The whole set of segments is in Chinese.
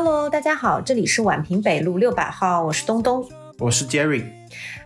Hello，大家好，这里是宛平北路六百号，我是东东，我是 Jerry。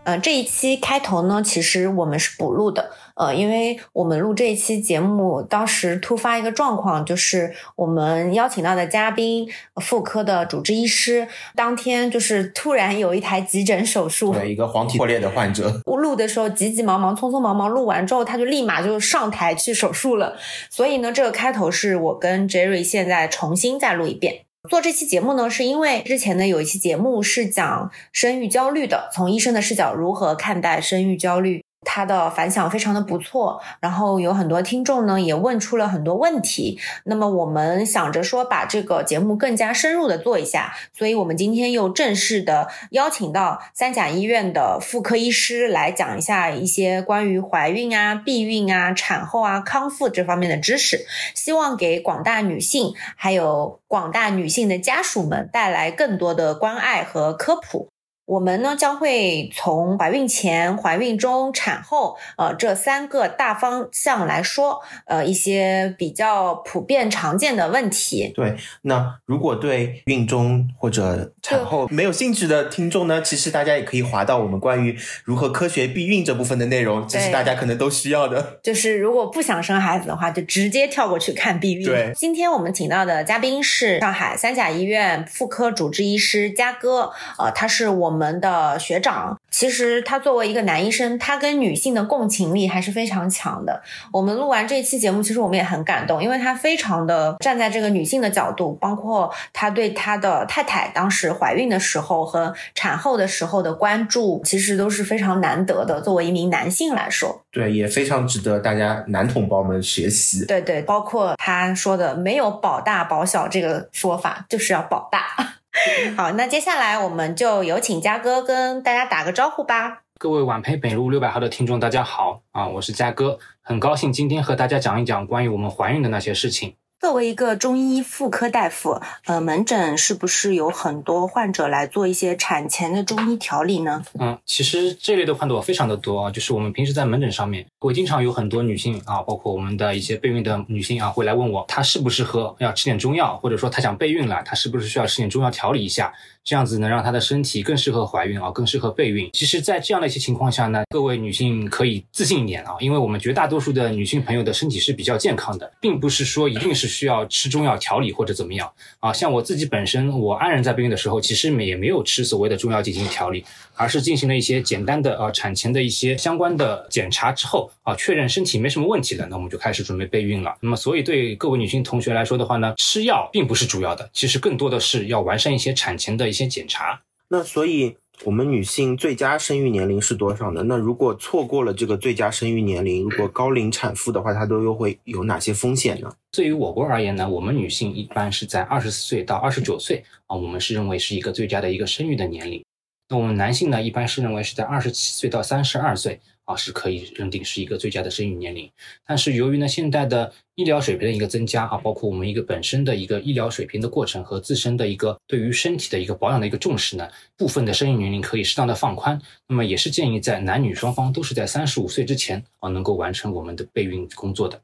呃，这一期开头呢，其实我们是补录的，呃，因为我们录这一期节目，当时突发一个状况，就是我们邀请到的嘉宾，妇科的主治医师，当天就是突然有一台急诊手术，对一个黄体破裂的患者，录的时候急急忙忙、匆匆忙忙录完之后，他就立马就上台去手术了，所以呢，这个开头是我跟 Jerry 现在重新再录一遍。做这期节目呢，是因为之前呢有一期节目是讲生育焦虑的，从医生的视角如何看待生育焦虑。它的反响非常的不错，然后有很多听众呢也问出了很多问题。那么我们想着说把这个节目更加深入的做一下，所以我们今天又正式的邀请到三甲医院的妇科医师来讲一下一些关于怀孕啊、避孕啊、产后啊、康复这方面的知识，希望给广大女性还有广大女性的家属们带来更多的关爱和科普。我们呢将会从怀孕前、怀孕中、产后，呃这三个大方向来说，呃一些比较普遍常见的问题。对，那如果对孕中或者产后没有兴趣的听众呢，其实大家也可以划到我们关于如何科学避孕这部分的内容，这是大家可能都需要的。就是如果不想生孩子的话，就直接跳过去看避孕。对，今天我们请到的嘉宾是上海三甲医院妇科主治医师嘉哥，呃，他是我。我们的学长，其实他作为一个男医生，他跟女性的共情力还是非常强的。我们录完这期节目，其实我们也很感动，因为他非常的站在这个女性的角度，包括他对他的太太当时怀孕的时候和产后的时候的关注，其实都是非常难得的。作为一名男性来说，对，也非常值得大家男同胞们学习。对对，包括他说的没有保大保小这个说法，就是要保大。好，那接下来我们就有请嘉哥跟大家打个招呼吧。各位晚培北路六百号的听众，大家好啊，我是嘉哥，很高兴今天和大家讲一讲关于我们怀孕的那些事情。作为一个中医妇科大夫，呃，门诊是不是有很多患者来做一些产前的中医调理呢？嗯，其实这类的患者非常的多啊，就是我们平时在门诊上面会经常有很多女性啊，包括我们的一些备孕的女性啊，会来问我，她适不适合要吃点中药，或者说她想备孕了，她是不是需要吃点中药调理一下？这样子能让她的身体更适合怀孕啊，更适合备孕。其实，在这样的一些情况下呢，各位女性可以自信一点啊，因为我们绝大多数的女性朋友的身体是比较健康的，并不是说一定是需要吃中药调理或者怎么样啊。像我自己本身，我安人在备孕的时候，其实也没有吃所谓的中药进行调理，而是进行了一些简单的呃产前的一些相关的检查之后啊，确认身体没什么问题了，那我们就开始准备备孕了。那么，所以对各位女性同学来说的话呢，吃药并不是主要的，其实更多的是要完善一些产前的。一些检查，那所以我们女性最佳生育年龄是多少呢？那如果错过了这个最佳生育年龄，如果高龄产妇的话，她都又会有哪些风险呢？对于我国而言呢，我们女性一般是在二十四岁到二十九岁啊，我们是认为是一个最佳的一个生育的年龄。那我们男性呢，一般是认为是在二十七岁到三十二岁。啊，是可以认定是一个最佳的生育年龄，但是由于呢现代的医疗水平的一个增加啊，包括我们一个本身的一个医疗水平的过程和自身的一个对于身体的一个保养的一个重视呢，部分的生育年龄可以适当的放宽，那么也是建议在男女双方都是在三十五岁之前啊能够完成我们的备孕工作的。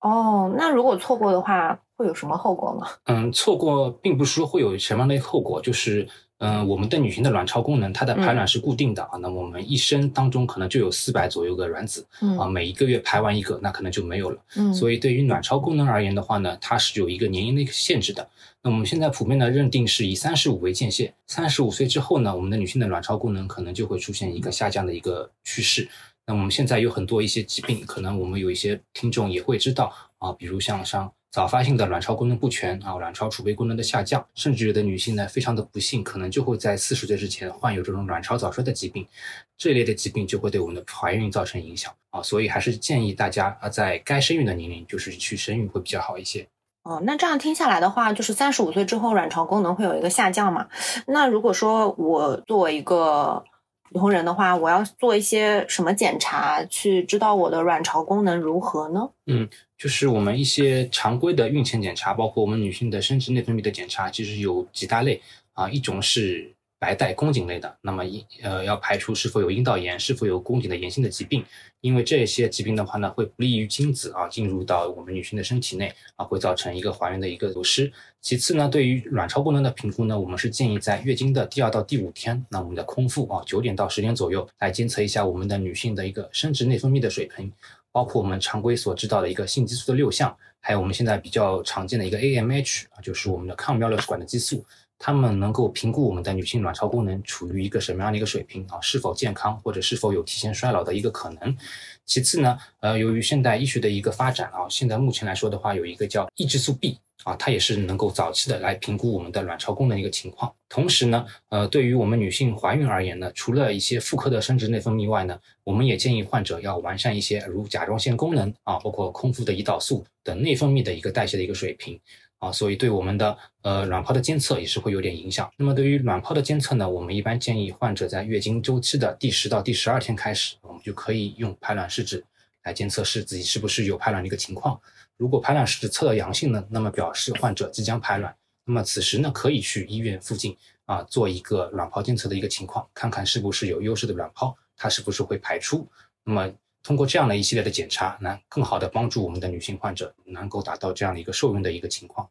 哦，那如果错过的话，会有什么后果吗？嗯，错过并不是说会有什么样的后果，就是。嗯，我们的女性的卵巢功能，它的排卵是固定的啊。那我们一生当中可能就有四百左右个卵子，啊，每一个月排完一个，那可能就没有了。嗯，所以对于卵巢功能而言的话呢，它是有一个年龄的一个限制的。那我们现在普遍的认定是以三十五为界限，三十五岁之后呢，我们的女性的卵巢功能可能就会出现一个下降的一个趋势。那我们现在有很多一些疾病，可能我们有一些听众也会知道啊，比如像像。早发性的卵巢功能不全啊，卵巢储备功能的下降，甚至有的女性呢，非常的不幸，可能就会在四十岁之前患有这种卵巢早衰的疾病，这一类的疾病就会对我们的怀孕造成影响啊，所以还是建议大家啊，在该生育的年龄就是去生育会比较好一些。哦，那这样听下来的话，就是三十五岁之后卵巢功能会有一个下降嘛？那如果说我作为一个普通人的话，我要做一些什么检查去知道我的卵巢功能如何呢？嗯。就是我们一些常规的孕前检查，包括我们女性的生殖内分泌的检查，其实有几大类啊。一种是白带宫颈类的，那么阴呃要排除是否有阴道炎，是否有宫颈的炎性的疾病，因为这些疾病的话呢，会不利于精子啊进入到我们女性的身体内啊，会造成一个怀孕的一个流失。其次呢，对于卵巢功能的评估呢，我们是建议在月经的第二到第五天，那我们的空腹啊九点到十点左右来监测一下我们的女性的一个生殖内分泌的水平，包括我们常规所知道的一个性激素的六项，还有我们现在比较常见的一个 AMH 啊，就是我们的抗苗勒管的激素。他们能够评估我们的女性卵巢功能处于一个什么样的一个水平啊？是否健康，或者是否有提前衰老的一个可能？其次呢，呃，由于现代医学的一个发展啊，现在目前来说的话，有一个叫抑制素 B 啊，它也是能够早期的来评估我们的卵巢功能一个情况。同时呢，呃，对于我们女性怀孕而言呢，除了一些妇科的生殖内分泌外呢，我们也建议患者要完善一些如甲状腺功能啊，包括空腹的胰岛素等内分泌的一个代谢的一个水平。啊，所以对我们的呃卵泡的监测也是会有点影响。那么对于卵泡的监测呢，我们一般建议患者在月经周期的第十到第十二天开始，我们就可以用排卵试纸来监测是自己是不是有排卵的一个情况。如果排卵试纸测到阳性呢，那么表示患者即将排卵。那么此时呢，可以去医院附近啊做一个卵泡监测的一个情况，看看是不是有优势的卵泡，它是不是会排出。那么通过这样的一系列的检查，能更好的帮助我们的女性患者能够达到这样的一个受孕的一个情况。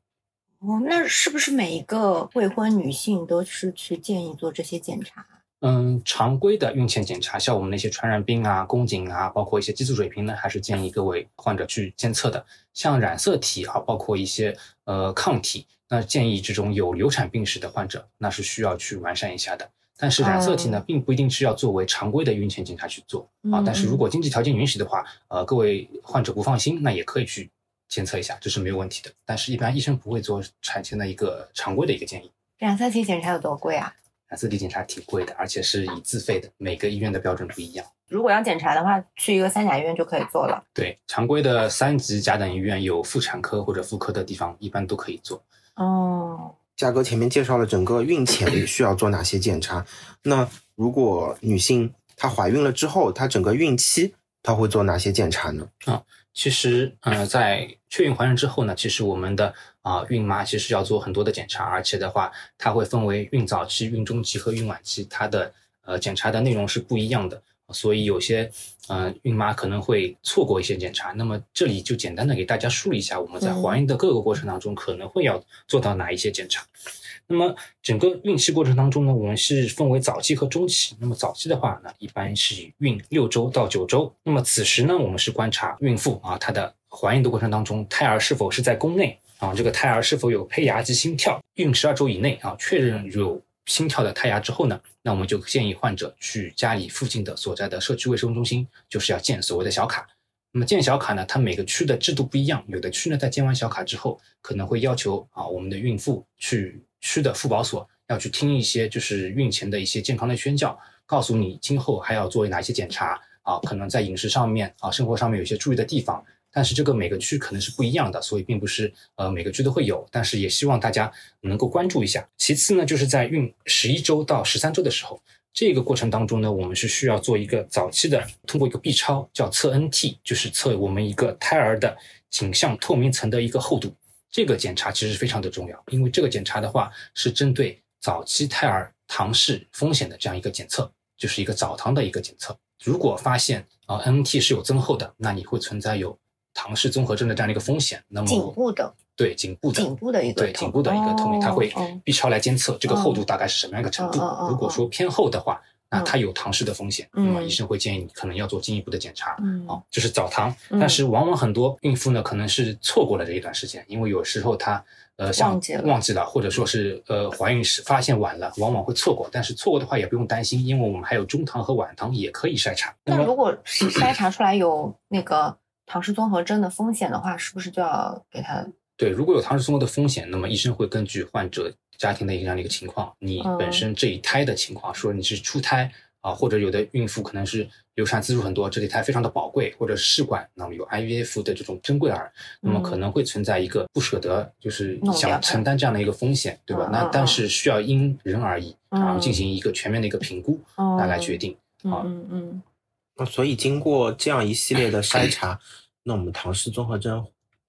哦，那是不是每一个未婚女性都是去建议做这些检查？嗯，常规的孕前检查，像我们那些传染病啊、宫颈啊，包括一些激素水平呢，还是建议各位患者去监测的。像染色体啊，包括一些呃抗体，那建议这种有流产病史的患者，那是需要去完善一下的。但是染色体呢，并不一定是要作为常规的孕前检查去做啊。但是如果经济条件允许的话，呃，各位患者不放心，那也可以去监测一下，这是没有问题的。但是，一般医生不会做产前的一个常规的一个建议。染色体检查有多贵啊？染色体检查挺贵的，而且是以自费的，每个医院的标准不一样。如果要检查的话，去一个三甲医院就可以做了。对，常规的三级甲等医院有妇产科或者妇科的地方，一般都可以做。哦。嘉哥前面介绍了整个孕前 需要做哪些检查，那如果女性她怀孕了之后，她整个孕期她会做哪些检查呢？啊，其实，呃，在确孕怀孕之后呢，其实我们的啊孕妈其实要做很多的检查，而且的话，它会分为孕早期、孕中期和孕晚期，它的呃检查的内容是不一样的。所以有些，呃，孕妈可能会错过一些检查。那么这里就简单的给大家梳理一下，我们在怀孕的各个过程当中可能会要做到哪一些检查。那么整个孕期过程当中呢，我们是分为早期和中期。那么早期的话呢，一般是孕六周到九周。那么此时呢，我们是观察孕妇啊，她的怀孕的过程当中，胎儿是否是在宫内啊，这个胎儿是否有胚芽及心跳。孕十二周以内啊，确认有。心跳的胎芽之后呢，那我们就建议患者去家里附近的所在的社区卫生中心，就是要建所谓的小卡。那么建小卡呢，它每个区的制度不一样，有的区呢在建完小卡之后，可能会要求啊我们的孕妇去区的妇保所要去听一些就是孕前的一些健康的宣教，告诉你今后还要做哪些检查啊，可能在饮食上面啊生活上面有些注意的地方。但是这个每个区可能是不一样的，所以并不是呃每个区都会有，但是也希望大家能够关注一下。其次呢，就是在孕十一周到十三周的时候，这个过程当中呢，我们是需要做一个早期的，通过一个 B 超叫测 NT，就是测我们一个胎儿的颈项透明层的一个厚度。这个检查其实非常的重要，因为这个检查的话是针对早期胎儿唐氏风险的这样一个检测，就是一个早唐的一个检测。如果发现啊 NT 是有增厚的，那你会存在有。唐氏综合症的这样的一个风险，那么颈部的对颈部的颈部的一个对颈部的一个透明，它会 B 超来监测这个厚度大概是什么样一个程度。如果说偏厚的话，那它有唐氏的风险，那么医生会建议你可能要做进一步的检查。啊，就是早唐，但是往往很多孕妇呢可能是错过了这一段时间，因为有时候她呃像忘记了，或者说是呃怀孕时发现晚了，往往会错过。但是错过的话也不用担心，因为我们还有中唐和晚唐也可以筛查。那如果是筛查出来有那个。唐氏综合征的风险的话，是不是就要给他？对，如果有唐氏综合的风险，那么医生会根据患者家庭的一个这样的一个情况，你本身这一胎的情况，说你是初胎啊，或者有的孕妇可能是流产次数很多，这一胎非常的宝贵，或者试管那么有 IVF 的这种珍贵儿，那么可能会存在一个不舍得，就是想承担这样的一个风险，对吧？那但是需要因人而异，然后进行一个全面的一个评估，来来决定啊。嗯嗯。那所以经过这样一系列的筛查，那我们唐氏综合征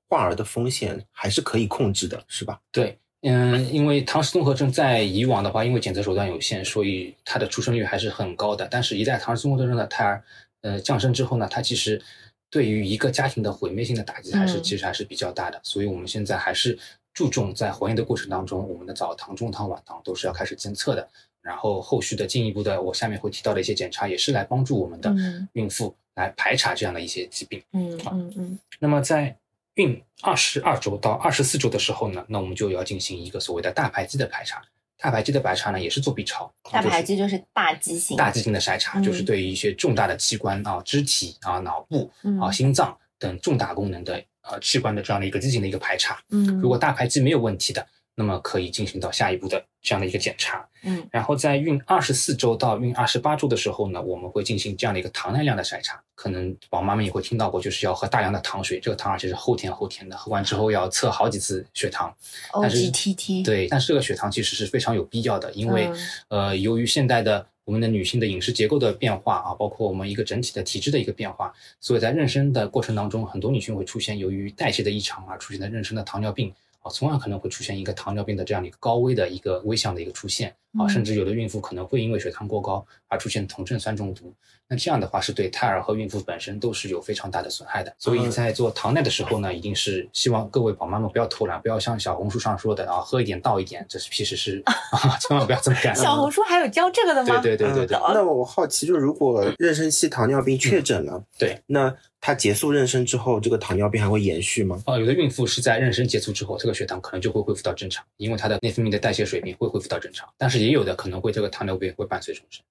患儿的风险还是可以控制的，是吧？对，嗯，因为唐氏综合征在以往的话，因为检测手段有限，所以它的出生率还是很高的。但是，一旦唐氏综合征的胎儿呃降生之后呢，它其实对于一个家庭的毁灭性的打击还是其实还是比较大的。所以，我们现在还是注重在怀孕的过程当中，我们的早唐、中唐、晚唐都是要开始监测的。然后，后续的进一步的，我下面会提到的一些检查，也是来帮助我们的孕妇来排查这样的一些疾病。嗯嗯嗯。那么在孕二十二周到二十四周的时候呢，那我们就要进行一个所谓的大排畸的排查。大排畸的排查呢，也是做 B 超。大排畸就是大畸形。大畸形的筛查，就是对于一些重大的器官啊、肢体啊、脑部啊、心脏等重大功能的呃器官的这样的一个畸形的一个排查。嗯。如果大排畸没有问题的。那么可以进行到下一步的这样的一个检查，嗯，然后在孕二十四周到孕二十八周的时候呢，我们会进行这样的一个糖耐量的筛查。可能宝妈们也会听到过，就是要喝大量的糖水，这个糖而且是后甜后甜的，喝完之后要测好几次血糖。OGTT。对，但是这个血糖其实是非常有必要的，因为呃，由于现代的我们的女性的饮食结构的变化啊，包括我们一个整体的体质的一个变化，所以在妊娠的过程当中，很多女性会出现由于代谢的异常而出现的妊娠的糖尿病。从而可能会出现一个糖尿病的这样的一个高危的一个危象的一个出现啊，甚至有的孕妇可能会因为血糖过高而出现酮症酸中毒。那这样的话是对胎儿和孕妇本身都是有非常大的损害的。所以在做糖耐的时候呢，一定是希望各位宝妈们不要偷懒，不要像小红书上说的啊，喝一点倒一点，这是其实是 啊，千万不要这么干。小红书还有教这个的吗？对对对对对。那我好奇，就如果妊娠期糖尿病确诊了，对，那。它结束妊娠之后，这个糖尿病还会延续吗？啊，有的孕妇是在妊娠结束之后，这个血糖可能就会恢复到正常，因为她的内分泌的代谢水平会恢复到正常。但是也有的可能会这个糖尿病会伴随终身。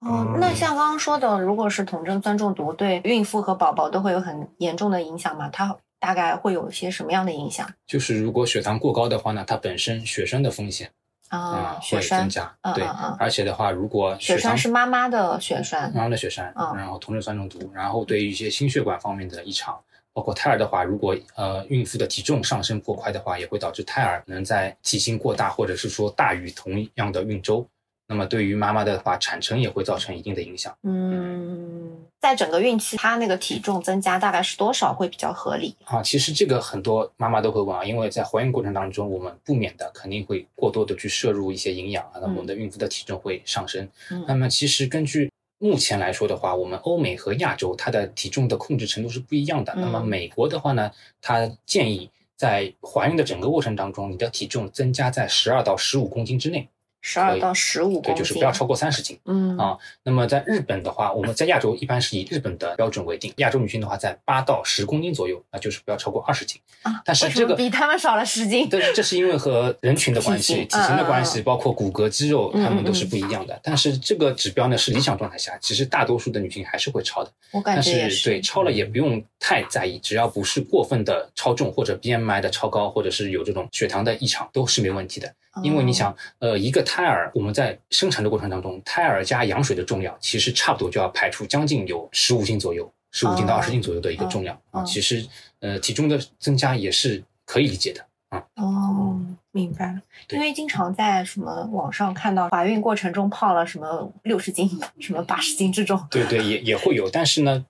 哦，那像刚刚说的，如果是酮症酸中毒，对孕妇和宝宝都会有很严重的影响吗？它大概会有一些什么样的影响？就是如果血糖过高的话呢，它本身血栓的风险。啊，血栓增加，对，而且的话，如果血栓是妈妈的血栓，妈妈的血栓，然后酮症酸中毒，然后对于一些心血管方面的异常，包括胎儿的话，如果呃孕妇的体重上升过快的话，也会导致胎儿能在体型过大，或者是说大于同样的孕周。那么对于妈妈的话，产程也会造成一定的影响。嗯，在整个孕期，她那个体重增加大概是多少会比较合理？啊，其实这个很多妈妈都会问啊，因为在怀孕过程当中，我们不免的肯定会过多的去摄入一些营养啊，那我们的孕妇的体重会上升。那么其实根据目前来说的话，我们欧美和亚洲它的体重的控制程度是不一样的。那么美国的话呢，它建议在怀孕的整个过程当中，你的体重增加在十二到十五公斤之内。十二到十五公斤，对，就是不要超过三十斤。嗯啊，那么在日本的话，我们在亚洲一般是以日本的标准为定。亚洲女性的话，在八到十公斤左右，那就是不要超过二十斤。啊，但是这个比他们少了十斤。对，这是因为和人群的关系、体型的关系，包括骨骼、肌肉，他们都是不一样的。但是这个指标呢是理想状态下，其实大多数的女性还是会超的。我感觉也是。对，超了也不用太在意，只要不是过分的超重或者 BMI 的超高，或者是有这种血糖的异常，都是没问题的。因为你想，呃，一个胎儿，我们在生产的过程当中，胎儿加羊水的重量，其实差不多就要排出将近有十五斤左右，十五斤到二十斤左右的一个重量啊。其实，呃，体重的增加也是可以理解的啊。哦，明白了。因为经常在什么网上看到怀孕过程中胖了什么六十斤、什么八十斤这种。对对，也也会有，但是呢，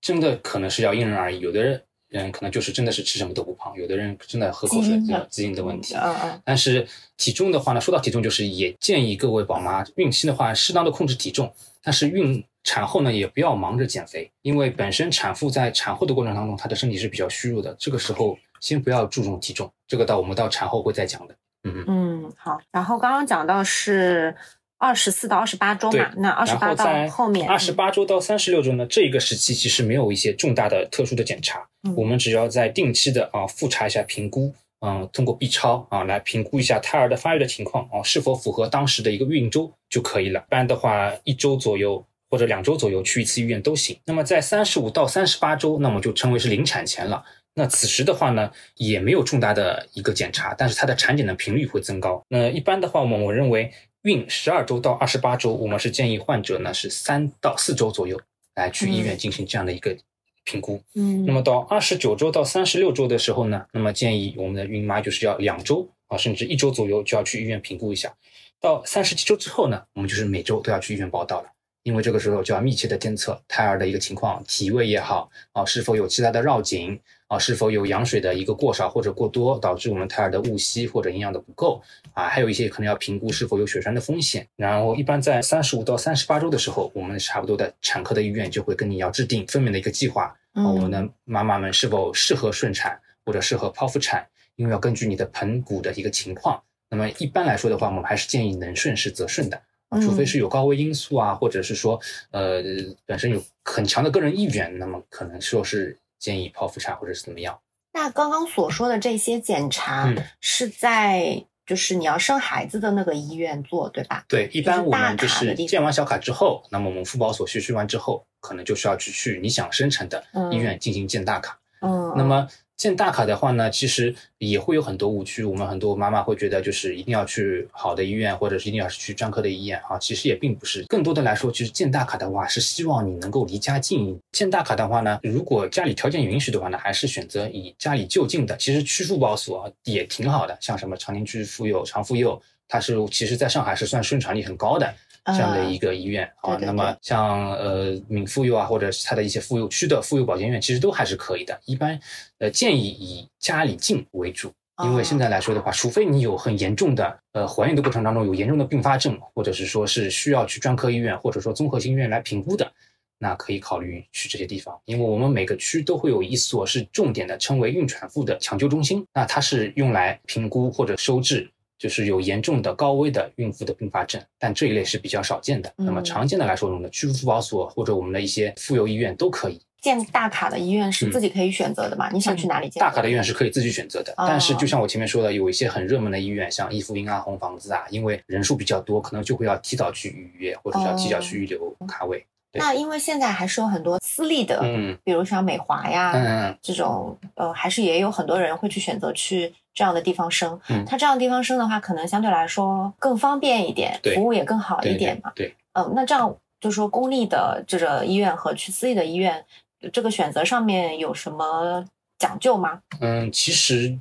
真的可能是要因人而异，有的人。人可能就是真的是吃什么都不胖，有的人真的喝口水就基因的问题。嗯嗯。但是体重的话呢，说到体重，就是也建议各位宝妈孕期的话，适当的控制体重。但是孕产后呢，也不要忙着减肥，因为本身产妇在产后的过程当中，她的身体是比较虚弱的。这个时候先不要注重体重，这个到我们到产后会再讲的。嗯嗯。好，然后刚刚讲到是。二十四到二十八周嘛，那二十八到后面，二十八周到三十六周呢，这一个时期其实没有一些重大的特殊的检查，我们只要在定期的啊复查一下评估，嗯，通过 B 超啊来评估一下胎儿的发育的情况啊是否符合当时的一个孕周就可以了。一般的话，一周左右或者两周左右去一次医院都行。那么在三十五到三十八周，那么就称为是临产前了。那此时的话呢，也没有重大的一个检查，但是它的产检的频率会增高。那一般的话，我们我认为。孕十二周到二十八周，我们是建议患者呢是三到四周左右来去医院进行这样的一个评估。嗯，那么到二十九周到三十六周的时候呢，那么建议我们的孕妈就是要两周啊，甚至一周左右就要去医院评估一下。到三十七周之后呢，我们就是每周都要去医院报道了。因为这个时候就要密切的监测胎儿的一个情况，体位也好啊，是否有其他的绕颈啊，是否有羊水的一个过少或者过多，导致我们胎儿的误吸或者营养的不够啊，还有一些可能要评估是否有血栓的风险。然后一般在三十五到三十八周的时候，我们差不多的产科的医院就会跟你要制定分娩的一个计划啊，我们的妈妈们是否适合顺产或者适合剖腹产，因为要根据你的盆骨的一个情况。那么一般来说的话，我们还是建议能顺势则顺的。除非是有高危因素啊，或者是说，呃，本身有很强的个人意愿，那么可能说是建议剖腹产或者是怎么样。那刚刚所说的这些检查是在就是你要生孩子的那个医院做，对吧？对，一般我们就是建完小卡之后，那么我们妇保所续续完之后，可能就需要去去你想生产的医院进行建大卡。嗯，那么。建大卡的话呢，其实也会有很多误区。我们很多妈妈会觉得，就是一定要去好的医院，或者是一定要是去专科的医院啊。其实也并不是。更多的来说，其实建大卡的话，是希望你能够离家近。建大卡的话呢，如果家里条件允许的话呢，还是选择以家里就近的。其实区妇保所也挺好的，像什么长宁区妇幼、长妇幼，它是其实在上海是算生产力很高的。这样的一个医院啊，那么像呃闽妇幼啊，或者是它的一些妇幼区的妇幼保健院，其实都还是可以的。一般呃建议以家里近为主，因为现在来说的话，除非你有很严重的呃怀孕的过程当中有严重的并发症，或者是说是需要去专科医院或者说综合性医院来评估的，那可以考虑去这些地方。因为我们每个区都会有一所是重点的，称为孕产妇的抢救中心，那它是用来评估或者收治。就是有严重的高危的孕妇的并发症，但这一类是比较少见的。那么常见的来说，我们的区妇保所或者我们的一些妇幼医院都可以建大卡的医院是自己可以选择的嘛？你想去哪里建？大卡的医院是可以自己选择的，但是就像我前面说的，有一些很热门的医院，像易妇婴啊、红房子啊，因为人数比较多，可能就会要提早去预约，或者要提早去预留卡位。那因为现在还是有很多私立的，嗯，比如像美华呀，嗯，这种，呃，还是也有很多人会去选择去这样的地方生。嗯，它这样的地方生的话，可能相对来说更方便一点，服务也更好一点嘛。对，嗯，那这样就是说，公立的这个医院和去私立的医院，这个选择上面有什么讲究吗？嗯，其实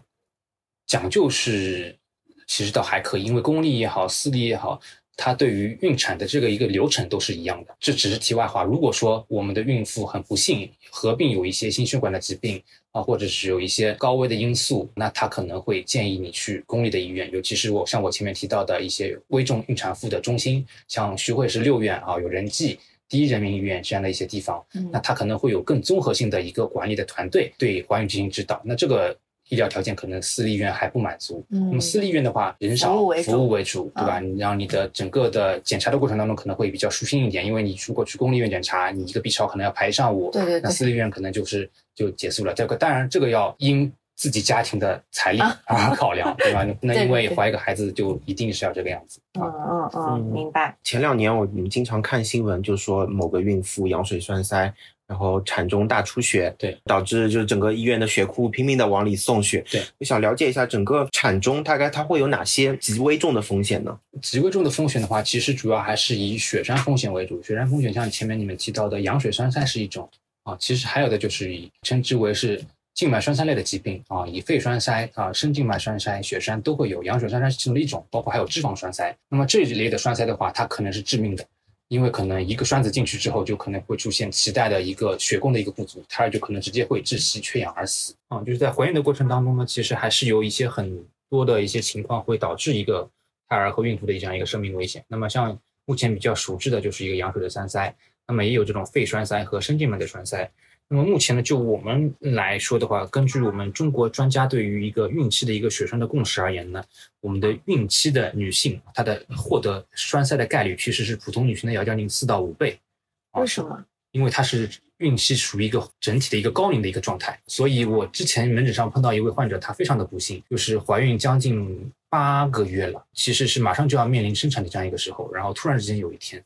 讲究是，其实倒还可以，因为公立也好，私立也好。它对于孕产的这个一个流程都是一样的，这只是题外话。如果说我们的孕妇很不幸合并有一些心血管的疾病啊，或者是有一些高危的因素，那他可能会建议你去公立的医院，尤其是我像我前面提到的一些危重孕产妇的中心，像徐汇市六院啊，有仁济第一人民医院这样的一些地方，那他可能会有更综合性的一个管理的团队对怀孕进行指导。那这个。医疗条件可能私立医院还不满足，那么私立医院的话人少，服务为主，对吧？你让你的整个的检查的过程当中可能会比较舒心一点，因为你如果去公立医院检查，你一个 B 超可能要排一上午，对对，那私立医院可能就是就结束了。这个当然这个要因自己家庭的财力而考量，对吧？你 不能因为怀一个孩子就一定是要这个样子。嗯嗯嗯，明白。前两年我们经常看新闻，就说某个孕妇羊水栓塞。然后产中大出血，对，导致就是整个医院的血库拼命的往里送血。对，我想了解一下整个产中大概它会有哪些极危重的风险呢？极危重的风险的话，其实主要还是以血栓风险为主。血栓风险像前面你们提到的羊水栓塞是一种啊，其实还有的就是以称之为是静脉栓塞类的疾病啊，以肺栓塞啊、深静脉栓塞、血栓都会有。羊水栓塞是其中的一种，包括还有脂肪栓塞。那么这一类的栓塞的话，它可能是致命的。因为可能一个栓子进去之后，就可能会出现脐带的一个血供的一个不足，胎儿就可能直接会窒息、缺氧而死啊。就是在怀孕的过程当中呢，其实还是有一些很多的一些情况会导致一个胎儿和孕妇的这样一个生命危险。那么像目前比较熟知的就是一个羊水的栓塞，那么也有这种肺栓塞和深静脉的栓塞。那么目前呢，就我们来说的话，根据我们中国专家对于一个孕期的一个血栓的共识而言呢，我们的孕期的女性，她的获得栓塞的概率其实是普通女性的要将近四到五倍。为什么？因为她是孕期属于一个整体的一个高龄的一个状态。所以我之前门诊上碰到一位患者，她非常的不幸，就是怀孕将近八个月了，其实是马上就要面临生产的这样一个时候，然后突然之间有一天，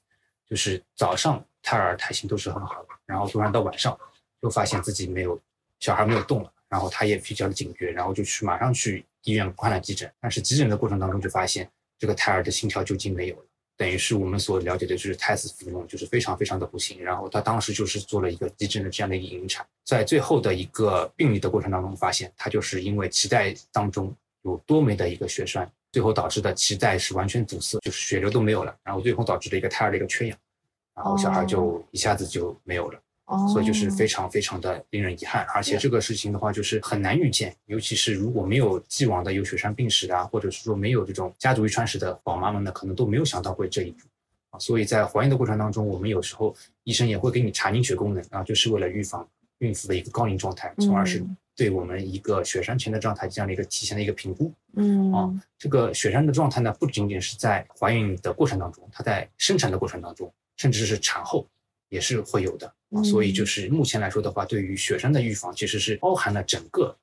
就是早上胎儿胎心都是很好的，然后突然到晚上。就发现自己没有小孩没有动了，然后他也比较的警觉，然后就去马上去医院看了急诊。但是急诊的过程当中就发现这个胎儿的心跳就已经没有了，等于是我们所了解的就是胎死腹中，就是非常非常的不幸。然后他当时就是做了一个急诊的这样的一个引产，在最后的一个病理的过程当中发现，他就是因为脐带当中有多枚的一个血栓，最后导致的脐带是完全堵塞，就是血流都没有了，然后最后导致的一个胎儿的一个缺氧。然后小孩就一下子就没有了。哦，所以就是非常非常的令人遗憾，而且这个事情的话就是很难预见，尤其是如果没有既往的有血栓病史的，或者是说没有这种家族遗传史的宝妈们呢，可能都没有想到会这一步啊。所以在怀孕的过程当中，我们有时候医生也会给你查凝血功能啊，就是为了预防孕妇的一个高龄状态，从而是对我们一个血栓前的状态这样的一个提前的一个评估。嗯啊，这个血栓的状态呢，不仅仅是在怀孕的过程当中，它在生产的过程当中，甚至是产后。也是会有的啊，所以就是目前来说的话，对于血栓的预防，其实是包含了整个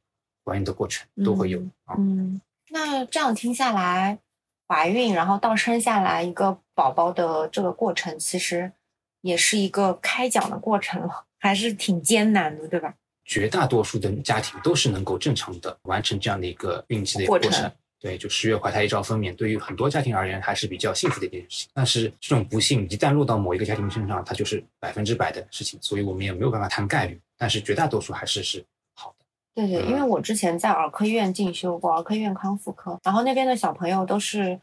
怀孕的过程都会有啊。嗯，那这样听下来，怀孕然后到生下来一个宝宝的这个过程，其实也是一个开讲的过程了，还是挺艰难的，对吧？绝大多数的家庭都是能够正常的完成这样的一个孕期的一个过程。对，就十月怀胎一朝分娩，对于很多家庭而言还是比较幸福的一件事情。但是这种不幸一旦落到某一个家庭身上，它就是百分之百的事情，所以我们也没有办法谈概率。但是绝大多数还是是好的。对对，因为我之前在儿科医院进修过，儿科医院康复科，然后那边的小朋友都是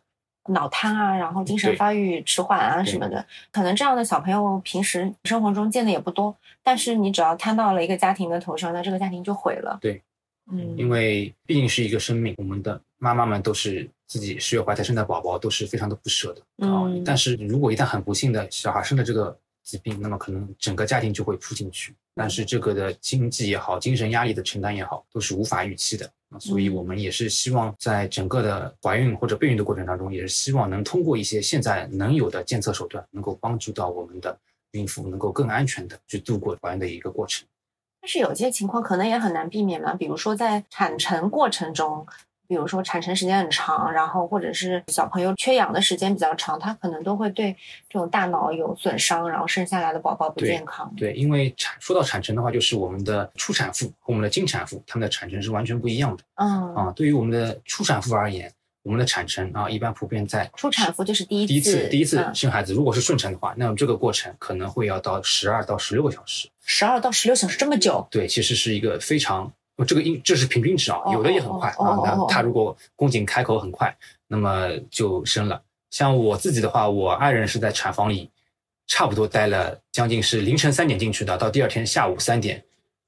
脑瘫啊，然后精神发育迟缓啊什么的，可能这样的小朋友平时生活中见的也不多，但是你只要摊到了一个家庭的头上，那这个家庭就毁了。对。嗯，因为毕竟是一个生命，我们的妈妈们都是自己十月怀胎生的宝宝，都是非常的不舍的啊。但是如果一旦很不幸的小孩生了这个疾病，那么可能整个家庭就会扑进去。但是这个的经济也好，精神压力的承担也好，都是无法预期的所以我们也是希望在整个的怀孕或者备孕的过程当中，也是希望能通过一些现在能有的监测手段，能够帮助到我们的孕妇能够更安全的去度过怀孕的一个过程。但是有些情况可能也很难避免嘛，比如说在产程过程中，比如说产程时间很长，然后或者是小朋友缺氧的时间比较长，他可能都会对这种大脑有损伤，然后生下来的宝宝不健康。对，因为产说到产程的话，就是我们的初产妇和我们的经产妇，他们的产程是完全不一样的。嗯啊，对于我们的初产妇而言。我们的产程啊，一般普遍在初产妇就是第一第一次第一次生孩子，如果是顺产的话，那么这个过程可能会要到十二到十六个小时。十二到十六小时这么久？对，其实是一个非常这个应这是平均值啊，有的也很快啊。那他如果宫颈开口很快，那么就生了。像我自己的话，我爱人是在产房里差不多待了将近是凌晨三点进去的，到第二天下午三点。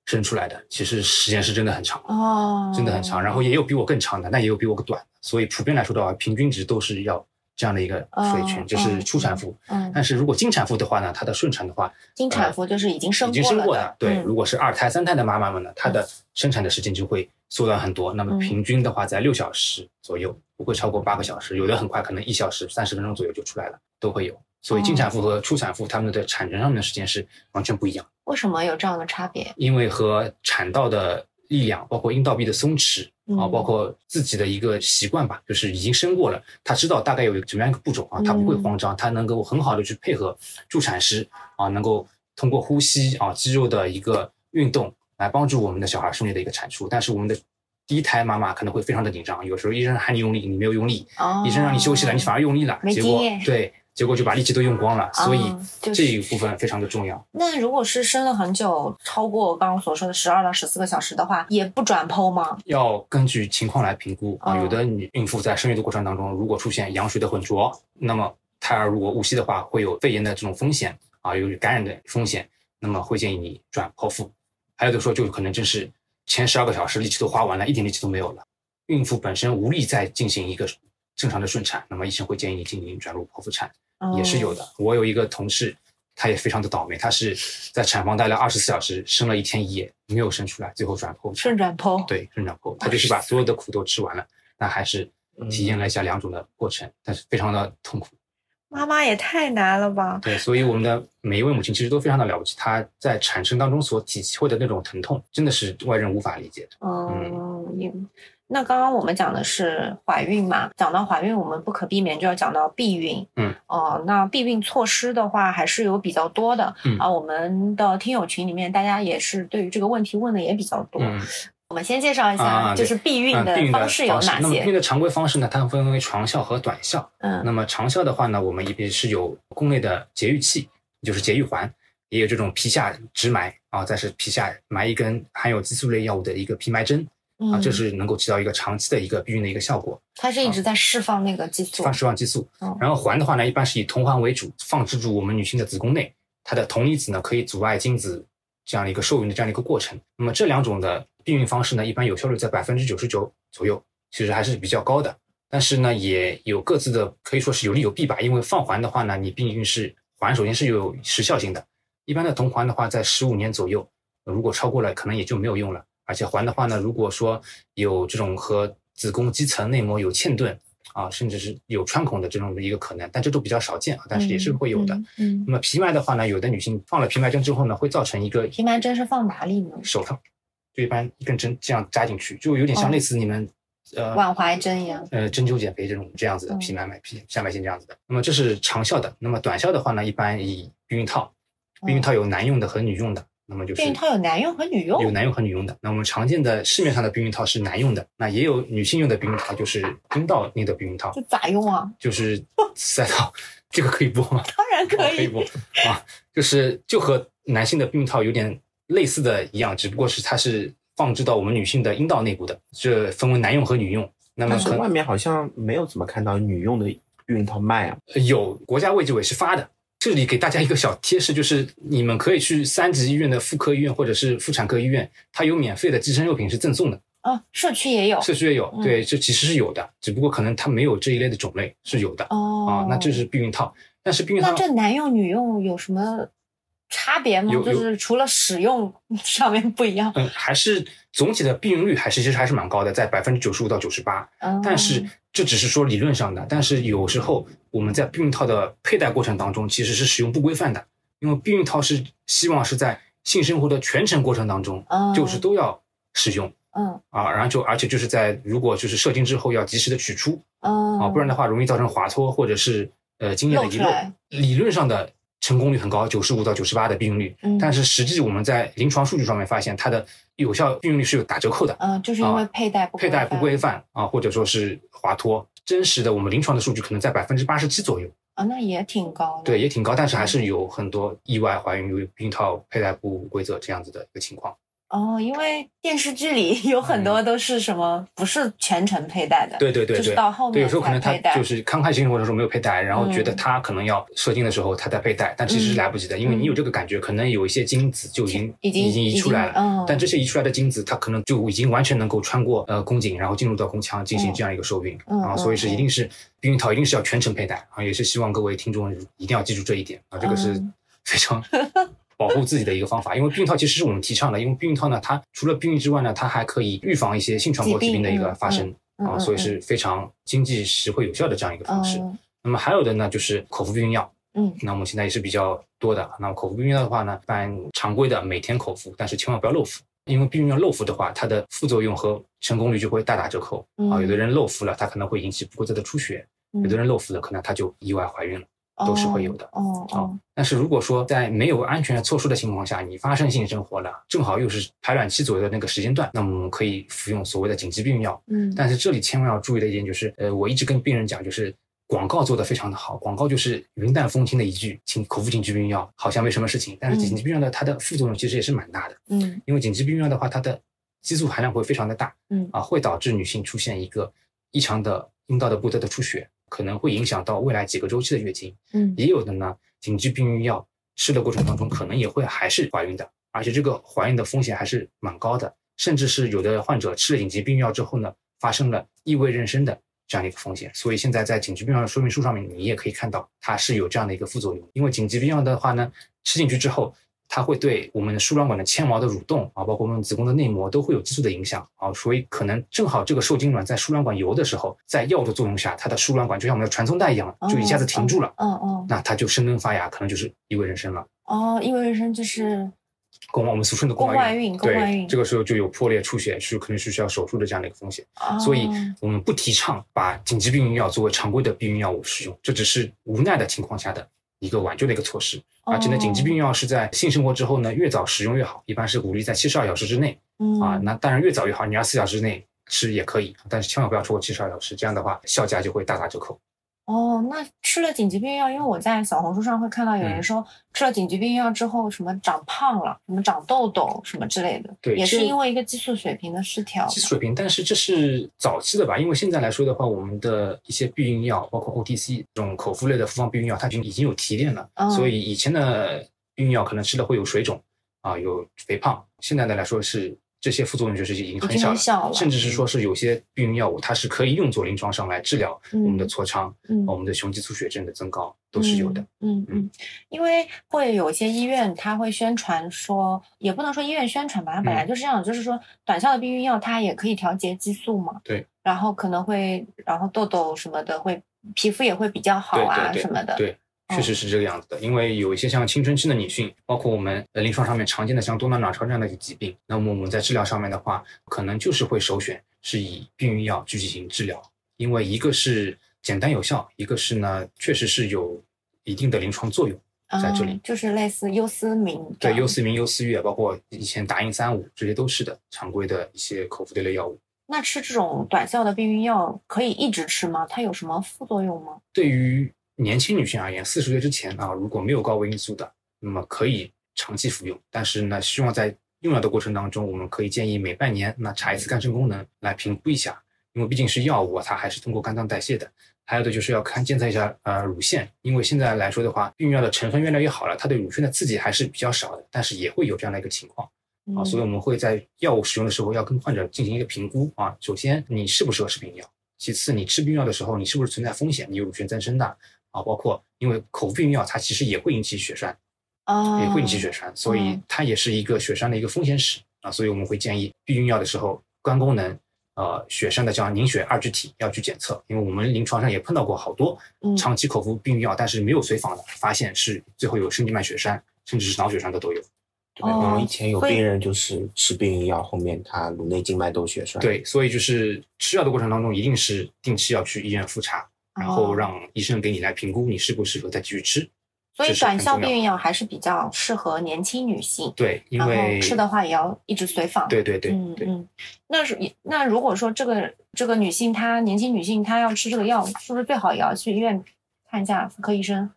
生出来的其实时间是真的很长哦，真的很长。然后也有比我更长的，那也有比我短的。所以普遍来说的话，平均值都是要这样的一个水群，就是初产妇。嗯，但是如果经产妇的话呢，她的顺产的话，经产妇就是已经生已经生过的。对，如果是二胎、三胎的妈妈们呢，她的生产的时间就会缩短很多。那么平均的话，在六小时左右，不会超过八个小时。有的很快，可能一小时三十分钟左右就出来了，都会有。所以经产妇和初产妇他们的产程上面的时间是完全不一样。为什么有这样的差别？因为和产道的力量，包括阴道壁的松弛啊，包括自己的一个习惯吧，就是已经生过了，他知道大概有一个怎么样一个步骤啊，他不会慌张，他能够很好的去配合助产师啊，能够通过呼吸啊、肌肉的一个运动来帮助我们的小孩顺利的一个产出。但是我们的第一胎妈妈可能会非常的紧张，有时候医生喊你用力，你没有用力；医生让你休息了，你反而用力了，结果对。结果就把力气都用光了，所以这一部分非常的重要。那如果是生了很久，超过我刚刚所说的十二到十四个小时的话，也不转剖吗？要根据情况来评估啊。有的女孕妇在生育的过程当中，如果出现羊水的混浊，那么胎儿如果误吸的话，会有肺炎的这种风险啊，有感染的风险，那么会建议你转剖腹。还有的说，就可能正是前十二个小时力气都花完了，一点力气都没有了，孕妇本身无力再进行一个。正常的顺产，那么医生会建议你进行转入剖腹产，也是有的。我有一个同事，他也非常的倒霉，他是在产房待了二十四小时，生了一天一夜，没有生出来，最后转剖。顺转剖，对，顺转剖，他就是把所有的苦都吃完了，但还是体验了一下两种的过程，但是非常的痛苦。妈妈也太难了吧？对，所以我们的每一位母亲其实都非常的了不起，她在产生当中所体会的那种疼痛，真的是外人无法理解的。嗯。那刚刚我们讲的是怀孕嘛，讲到怀孕，我们不可避免就要讲到避孕。嗯，哦，那避孕措施的话还是有比较多的。嗯啊，我们的听友群里面，大家也是对于这个问题问的也比较多。嗯，我们先介绍一下，就是避孕的方式有哪些？那么避孕的常规方式呢？它分为长效和短效。嗯，那么长效的话呢，我们一边是有宫内的节育器，就是节育环，也有这种皮下直埋啊，再是皮下埋一根含有激素类药物的一个皮埋针。啊，这是能够起到一个长期的一个避孕的一个效果。它是一直在释放那个激素，放释放激素。然后环的话呢，一般是以铜环为主，放置住我们女性的子宫内，它的铜离子呢可以阻碍精子这样的一个受孕的这样的一个过程。那么这两种的避孕方式呢，一般有效率在百分之九十九左右，其实还是比较高的。但是呢，也有各自的可以说是有利有弊吧。因为放环的话呢，你避孕是环，首先是有时效性的。一般的铜环的话，在十五年左右，如果超过了，可能也就没有用了。而且环的话呢，如果说有这种和子宫肌层内膜有嵌顿啊，甚至是有穿孔的这种的一个可能，但这都比较少见啊，但是也是会有的。嗯。那么皮埋的话呢，有的女性放了皮埋针之后呢，会造成一个皮埋针是放哪里呢？手上，就一般一根针这样扎进去，就有点像类似你们。呃，腕怀针一样，呃，针灸减肥这种这样子的皮埋脉皮下埋线这样子的。那么这是长效的，那么短效的话呢，一般以避孕套，避孕套有男用的和女用的。那么就是避孕套有男用和女用，有男用和女用的。那我们常见的市面上的避孕套是男用的，那也有女性用的避孕套，就是阴道内的避孕套。这咋用啊？就是塞到，这个可以播吗？当然可以，可以播啊。就是就和男性的避孕套有点类似的一样，只不过是它是。放置到我们女性的阴道内部的，这分为男用和女用。那么外面好像没有怎么看到女用的避孕套卖啊？有，国家卫计委是发的。这里给大家一个小贴士，就是你们可以去三级医院的妇科医院或者是妇产科医院，它有免费的计生用品是赠送的。啊，社区也有，社区也有。对，这其实是有的，只不过可能它没有这一类的种类是有的。哦，啊，那这是避孕套，但是避孕套那这男用女用有什么？差别吗？就是除了使用 上面不一样，嗯，还是总体的避孕率还是其实还是蛮高的，在百分之九十五到九十八。但是这只是说理论上的，但是有时候我们在避孕套的佩戴过程当中其实是使用不规范的，因为避孕套是希望是在性生活的全程过程当中，就是都要使用，嗯啊，然后就而且就是在如果就是射精之后要及时的取出，啊，不然的话容易造成滑脱或者是呃精液的遗漏。理论上的。成功率很高，九十五到九十八的避孕率。嗯，但是实际我们在临床数据上面发现，它的有效避孕率是有打折扣的。嗯，就是因为佩戴不佩戴不规范啊，或者说是滑脱。真实的我们临床的数据可能在百分之八十七左右。啊，那也挺高的。对，也挺高，但是还是有很多意外怀孕，因为避孕套佩戴不规则这样子的一个情况。哦，因为电视剧里有很多都是什么不是全程佩戴的，对对对，就是到后面对有时候可能他就是刚开始或者说没有佩戴，然后觉得他可能要射精的时候他在佩戴，但其实是来不及的，因为你有这个感觉，可能有一些精子就已经已经已经移出来了，但这些移出来的精子它可能就已经完全能够穿过呃宫颈，然后进入到宫腔进行这样一个受孕啊，所以是一定是避孕套一定是要全程佩戴啊，也是希望各位听众一定要记住这一点啊，这个是非常。保护自己的一个方法，因为避孕套其实是我们提倡的，因为避孕套呢，它除了避孕之外呢，它还可以预防一些性传播疾病的一个发生啊，所以是非常经济实惠有效的这样一个方式。那么还有的呢，就是口服避孕药，嗯，那我们现在也是比较多的。那么口服避孕药的话呢，一般常规的每天口服，但是千万不要漏服，因为避孕药漏服的话，它的副作用和成功率就会大打折扣啊。有的人漏服了，它可能会引起不规则的出血；有的人漏服了，可能他就意外怀孕了。都是会有的哦哦，但是如果说在没有安全措施的情况下，你发生性生活了，正好又是排卵期左右的那个时间段，那么我们可以服用所谓的紧急避孕药。嗯，但是这里千万要注意的一点就是，呃，我一直跟病人讲，就是广告做的非常的好，广告就是云淡风轻的一句，请口服紧急避孕药，好像没什么事情。但是紧急避孕药的它的副作用其实也是蛮大的。嗯，因为紧急避孕药的话，它的激素含量会非常的大。嗯，啊，会导致女性出现一个异常的阴道的不得的出血。可能会影响到未来几个周期的月经，嗯，也有的呢，紧急避孕药吃的过程当中，可能也会还是怀孕的，而且这个怀孕的风险还是蛮高的，甚至是有的患者吃了紧急避孕药之后呢，发生了异位妊娠的这样的一个风险。所以现在在紧急避孕药的说明书上面，你也可以看到它是有这样的一个副作用，因为紧急避孕药的话呢，吃进去之后。它会对我们的输卵管的纤毛的蠕动啊，包括我们子宫的内膜都会有激素的影响啊，所以可能正好这个受精卵在输卵管游的时候，在药的作用下，它的输卵管就像我们的传送带一样，就一下子停住了。嗯嗯，那它就生根发芽，可能就是异位妊娠了。哦，异位妊娠就是宫我们俗称的宫外孕。宫外孕，这个时候就有破裂出血，是可能是需要手术的这样的一个风险。所以我们不提倡把紧急避孕药作为常规的避孕药物使用，这只是无奈的情况下的。一个挽救的一个措施，而且呢，紧急避孕药是在性生活之后呢，越早使用越好，一般是鼓励在七十二小时之内。啊，那当然越早越好，你二十四小时之内吃也可以，但是千万不要超过七十二小时，这样的话效价就会大打折扣。哦，那吃了紧急避孕药，因为我在小红书上会看到有人说吃了紧急避孕药之后什么长胖了，什么长痘痘什么之类的，对，也是因为一个激素水平的失调。激素水平，但是这是早期的吧？因为现在来说的话，我们的一些避孕药，包括 OTC 这种口服类的复方避孕药，它已经已经有提炼了，所以以前的避孕药可能吃了会有水肿啊，有肥胖，现在的来说是。这些副作用就是已经很小了，甚至是说是有些避孕药物，它是可以用作临床上来治疗我们的痤疮、我们的雄激素血症的增高，都是有的。嗯嗯，因为会有些医院它会宣传说，也不能说医院宣传吧，它本来就是这样，就是说短效的避孕药它也可以调节激素嘛。对。然后可能会，然后痘痘什么的会皮肤也会比较好啊什么的。对。确实是这个样子的，因为有一些像青春期的女性，包括我们呃临床上面常见的像多囊卵巢这样的一个疾病，那么我们在治疗上面的话，可能就是会首选是以避孕药去进行治疗，因为一个是简单有效，一个是呢确实是有一定的临床作用在这里，就是类似优思明，对优思明、优思悦，包括以前达英三五这些都是的常规的一些口服的类药物。那吃这种短效的避孕药可以一直吃吗？它有什么副作用吗？对于年轻女性而言，四十岁之前啊，如果没有高危因素的，那么可以长期服用。但是呢，希望在用药的过程当中，我们可以建议每半年那查一次肝肾功能来评估一下，因为毕竟是药物，它还是通过肝脏代谢的。还有的就是要看监测一下呃乳腺，因为现在来说的话，避孕药的成分越来越好了，它对乳腺的刺激还是比较少的，但是也会有这样的一个情况啊，所以我们会在药物使用的时候要跟患者进行一个评估啊。首先你适不适合吃避孕药，其次你吃避孕药的时候你是不是存在风险，你有乳腺增生的。啊，包括因为口服避孕药，它其实也会引起血栓，啊，也会引起血栓，所以它也是一个血栓的一个风险史啊。所以我们会建议避孕药的时候，肝功能、呃血栓的叫凝血二聚体要去检测，因为我们临床上也碰到过好多长期口服避孕药，但是没有随访的，发现是最后有深静脉血栓，甚至是脑血栓的都有。对，我们以前有病人就是吃避孕药，后面他颅内静脉窦血栓。对，所以就是吃药的过程当中，一定是定期要去医院复查。然后让医生给你来评估你适不适合再继续吃，所以短效避孕药还是比较适合年轻女性。对，因为吃的话也要一直随访。对对对，嗯嗯。那是那如果说这个这个女性她年轻女性她要吃这个药，是不是最好也要去医院看一下妇科医生，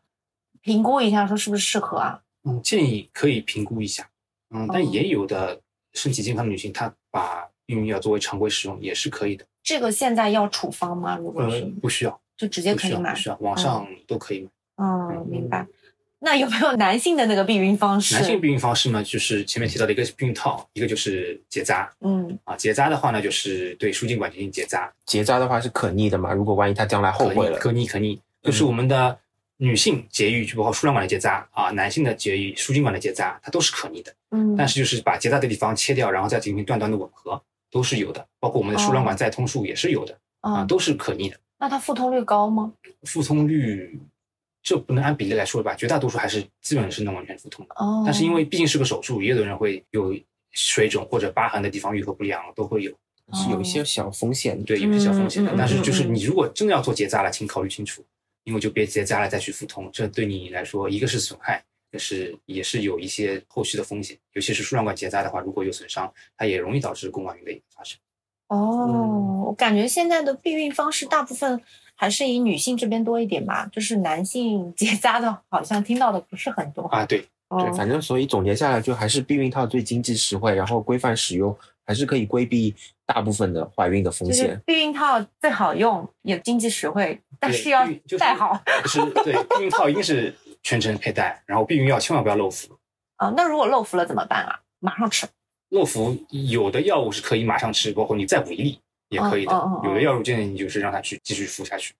评估一下说是不是适合啊？嗯，建议可以评估一下。嗯，但也有的身体健康的女性，她把避孕药作为常规使用也是可以的。这个现在要处方吗？如果是不需要。就直接可以买，是啊，网上都可以买。嗯，明白。那有没有男性的那个避孕方式？男性避孕方式呢，就是前面提到的一个避孕套，一个就是结扎。嗯，啊，结扎的话呢，就是对输精管进行结扎。结扎的话是可逆的嘛？如果万一他将来后悔了，可逆可逆，就是我们的女性节育，就包括输卵管的结扎啊，男性的节育、输精管的结扎，它都是可逆的。嗯，但是就是把结扎的地方切掉，然后再进行断端的吻合，都是有的。包括我们的输卵管再通术也是有的啊，都是可逆的。那它复通率高吗？复通率，这不能按比例来说吧，绝大多数还是基本是能完全复通的。哦。但是因为毕竟是个手术，也有的人会有水肿或者疤痕的地方愈合不良，都会有，是有一些小风险。对，有一些小风险的。但是就是你如果真的要做结扎了，请考虑清楚，因为就别结扎了再去复通，这对你来说一个是损害，也是也是有一些后续的风险。尤其是输卵管结扎的话，如果有损伤，它也容易导致宫外孕的一个发生。哦，我感觉现在的避孕方式大部分还是以女性这边多一点吧，就是男性结扎的，好像听到的不是很多啊。对，对，反正所以总结下来，就还是避孕套最经济实惠，然后规范使用，还是可以规避大部分的怀孕的风险。避孕套最好用，也经济实惠，但是要戴好。是，对，避孕套一定是全程佩戴，然后避孕药千万不要漏服。啊，那如果漏服了怎么办啊？马上吃。诺服有的药物是可以马上吃，包括你再补一粒也可以的。有的药物建议你就是让它去继续服下去。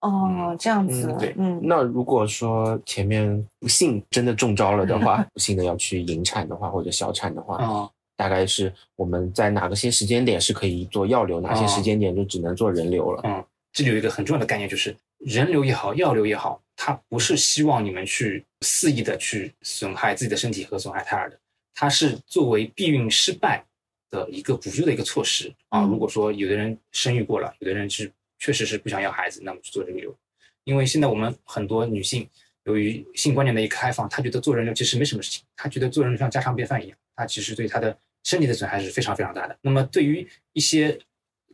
哦，这样子。对，嗯。那如果说前面不幸真的中招了的话，不幸的要去引产的话，或者小产的话，大概是我们在哪个些时间点是可以做药流，哪些时间点就只能做人流了。嗯，这里有一个很重要的概念，就是人流也好，药流也好，它不是希望你们去肆意的去损害自己的身体和损害胎儿的。它是作为避孕失败的一个补救的一个措施啊。如果说有的人生育过了，有的人是确实是不想要孩子，那么去做人流。因为现在我们很多女性由于性观念的一个开放，她觉得做人流其实没什么事情，她觉得做人流像家常便饭一样。她其实对她的身体的损害是非常非常大的。那么对于一些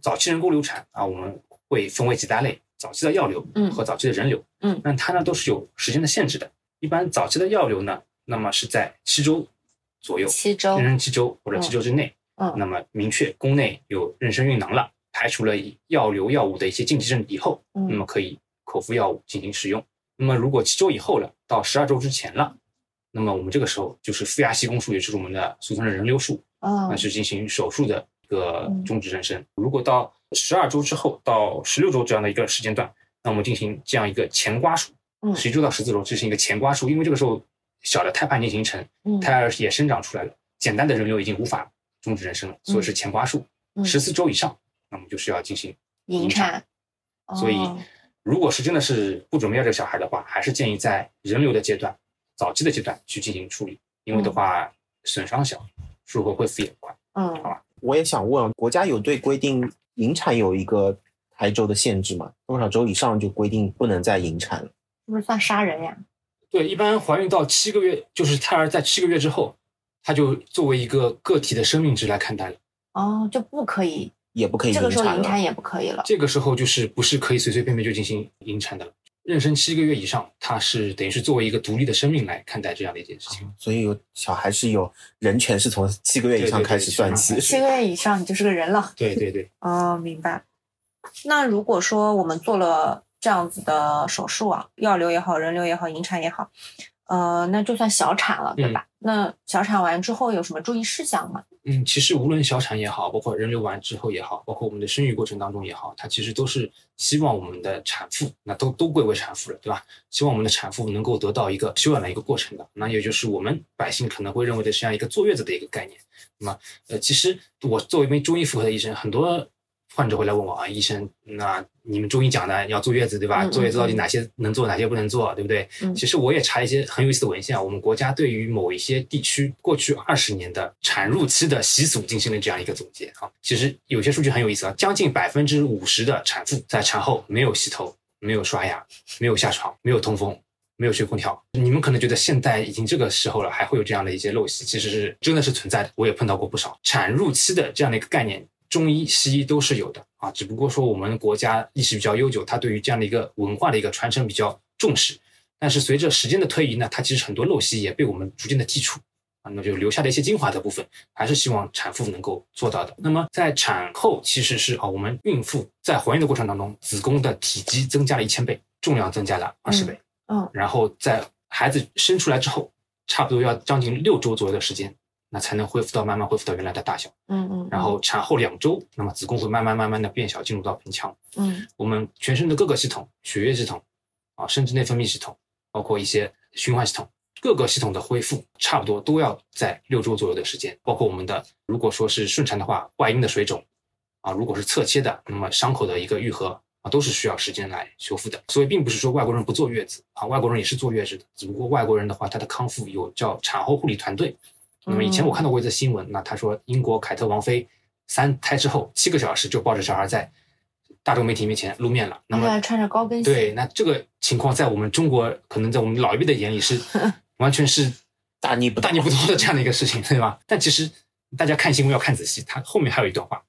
早期人工流产啊，我们会分为几大类早期的药流和早期的人流，嗯，那它呢都是有时间的限制的。一般早期的药流呢，那么是在七周左右，七周，妊娠七周或者七周之内，嗯，那么明确宫内有妊娠孕囊了，排除了药流药物的一些禁忌症以后，那么可以口服药物进行使用。那么如果七周以后了，到十二周之前了，那么我们这个时候就是负压吸宫术，也就是我们的俗称的人流术，那是进行手术的一个终止妊娠。如果到十二周之后到十六周这样的一个时间段，那我们进行这样一个前刮术。十一周到十四周，进行一个前刮术，因为这个时候小的胎盘已经形成，胎儿也生长出来了，简单的人流已经无法终止妊娠了，所以是前刮术。十四周以上，那么就是要进行引产。所以，如果是真的是不准备要这个小孩的话，还是建议在人流的阶段、早期的阶段去进行处理，因为的话损伤小，术后恢复也快。嗯，好吧。我也想问，国家有对规定引产有一个胎周的限制吗？多少周以上就规定不能再引产了？是不是算杀人呀？对，一般怀孕到七个月，就是胎儿在七个月之后，他就作为一个个体的生命值来看待了。哦，就不可以，也不可以，这个时候引产也不可以了。这个时候就是不是可以随随便便就进行引产的了。妊娠七个月以上，它是等于是作为一个独立的生命来看待这样的一件事情。所以有小孩是有人权，是从七个月以上开始算起。七个月以上，你就是个人了。对对对。哦，明白。那如果说我们做了。这样子的手术啊，药流也好，人流也好，引产也好，呃，那就算小产了，对吧？那小产完之后有什么注意事项吗？嗯，其实无论小产也好，包括人流完之后也好，包括我们的生育过程当中也好，它其实都是希望我们的产妇，那都都归为产妇了，对吧？希望我们的产妇能够得到一个休养的一个过程的，那也就是我们百姓可能会认为的这样一个坐月子的一个概念。那么，呃，其实我作为一名中医妇科的医生，很多。患者会来问我啊，医生，那你们中医讲的要坐月子对吧？坐月子到底哪些能做，哪些不能做，对不对？其实我也查一些很有意思的文献啊，我们国家对于某一些地区过去二十年的产褥期的习俗进行了这样一个总结啊。其实有些数据很有意思啊，将近百分之五十的产妇在产后没有洗头、没有刷牙、没有下床、没有通风、没有吹空调。你们可能觉得现在已经这个时候了，还会有这样的一些陋习，其实是真的是存在的。我也碰到过不少产褥期的这样的一个概念。中医、西医都是有的啊，只不过说我们国家历史比较悠久，它对于这样的一个文化的一个传承比较重视。但是随着时间的推移呢，它其实很多陋习也被我们逐渐的剔除啊，那就留下了一些精华的部分，还是希望产妇能够做到的。那么在产后其实是啊，我们孕妇在怀孕的过程当中，子宫的体积增加了一千倍，重量增加了二十倍，嗯，然后在孩子生出来之后，差不多要将近六周左右的时间。那才能恢复到慢慢恢复到原来的大小，嗯嗯，然后产后两周，那么子宫会慢慢慢慢的变小，进入到盆腔，嗯，我们全身的各个系统，血液系统，啊，甚至内分泌系统，包括一些循环系统，各个系统的恢复，差不多都要在六周左右的时间，包括我们的，如果说是顺产的话，外阴的水肿，啊，如果是侧切的，那么伤口的一个愈合啊，都是需要时间来修复的，所以并不是说外国人不坐月子啊，外国人也是坐月子的，只不过外国人的话，他的康复有叫产后护理团队。那么以前我看到过一则新闻，那他说英国凯特王妃三胎之后七个小时就抱着小孩在大众媒体面前露面了。那么穿着高跟鞋。对，那这个情况在我们中国，可能在我们老一辈的眼里是 完全是大逆不大逆不道的这样的一个事情，对吧？但其实大家看新闻要看仔细，他后面还有一段话，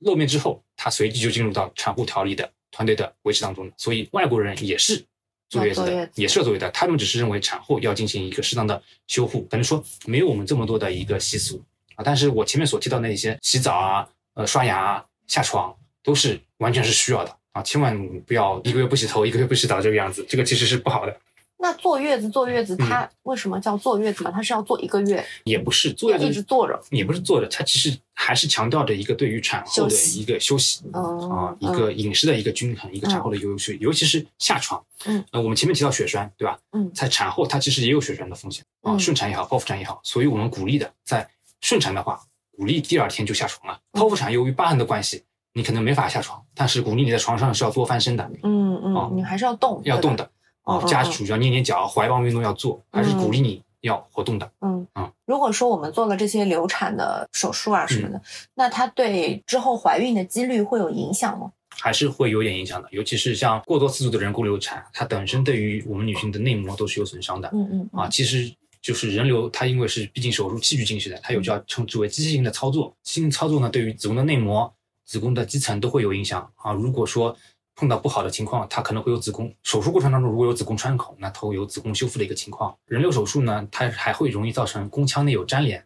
露面之后，他随即就进入到产后调理的团队的维持当中所以外国人也是。坐月子的也是要坐月子，他们只是认为产后要进行一个适当的修护，可能说没有我们这么多的一个习俗啊。但是我前面所提到那些洗澡啊、呃刷牙、啊下床，都是完全是需要的啊，千万不要一个月不洗头、一个月不洗澡这个样子，这个其实是不好的。那坐月子，坐月子，它为什么叫坐月子嘛？它是要坐一个月？也不是坐月子一直坐着，也不是坐着，它其实还是强调着一个对于产后的一个休息啊，一个饮食的一个均衡，一个产后的优势，尤其是下床。嗯，呃，我们前面提到血栓，对吧？嗯，在产后它其实也有血栓的风险啊，顺产也好，剖腹产也好，所以我们鼓励的，在顺产的话，鼓励第二天就下床了。剖腹产由于疤痕的关系，你可能没法下床，但是鼓励你在床上是要多翻身的。嗯嗯，你还是要动，要动的。啊，家属要捏捏脚，怀抱运动要做，还是鼓励你要活动的。嗯嗯。如果说我们做了这些流产的手术啊什么的，那它对之后怀孕的几率会有影响吗？还是会有点影响的，尤其是像过多次数的人工流产，它本身对于我们女性的内膜都是有损伤的。嗯嗯。啊，其实就是人流，它因为是毕竟手术器具进去的，它有叫称之为机械性的操作。机械性操作呢，对于子宫的内膜、子宫的肌层都会有影响啊。如果说碰到不好的情况，它可能会有子宫手术过程当中如果有子宫穿孔，那它会有子宫修复的一个情况。人流手术呢，它还会容易造成宫腔内有粘连，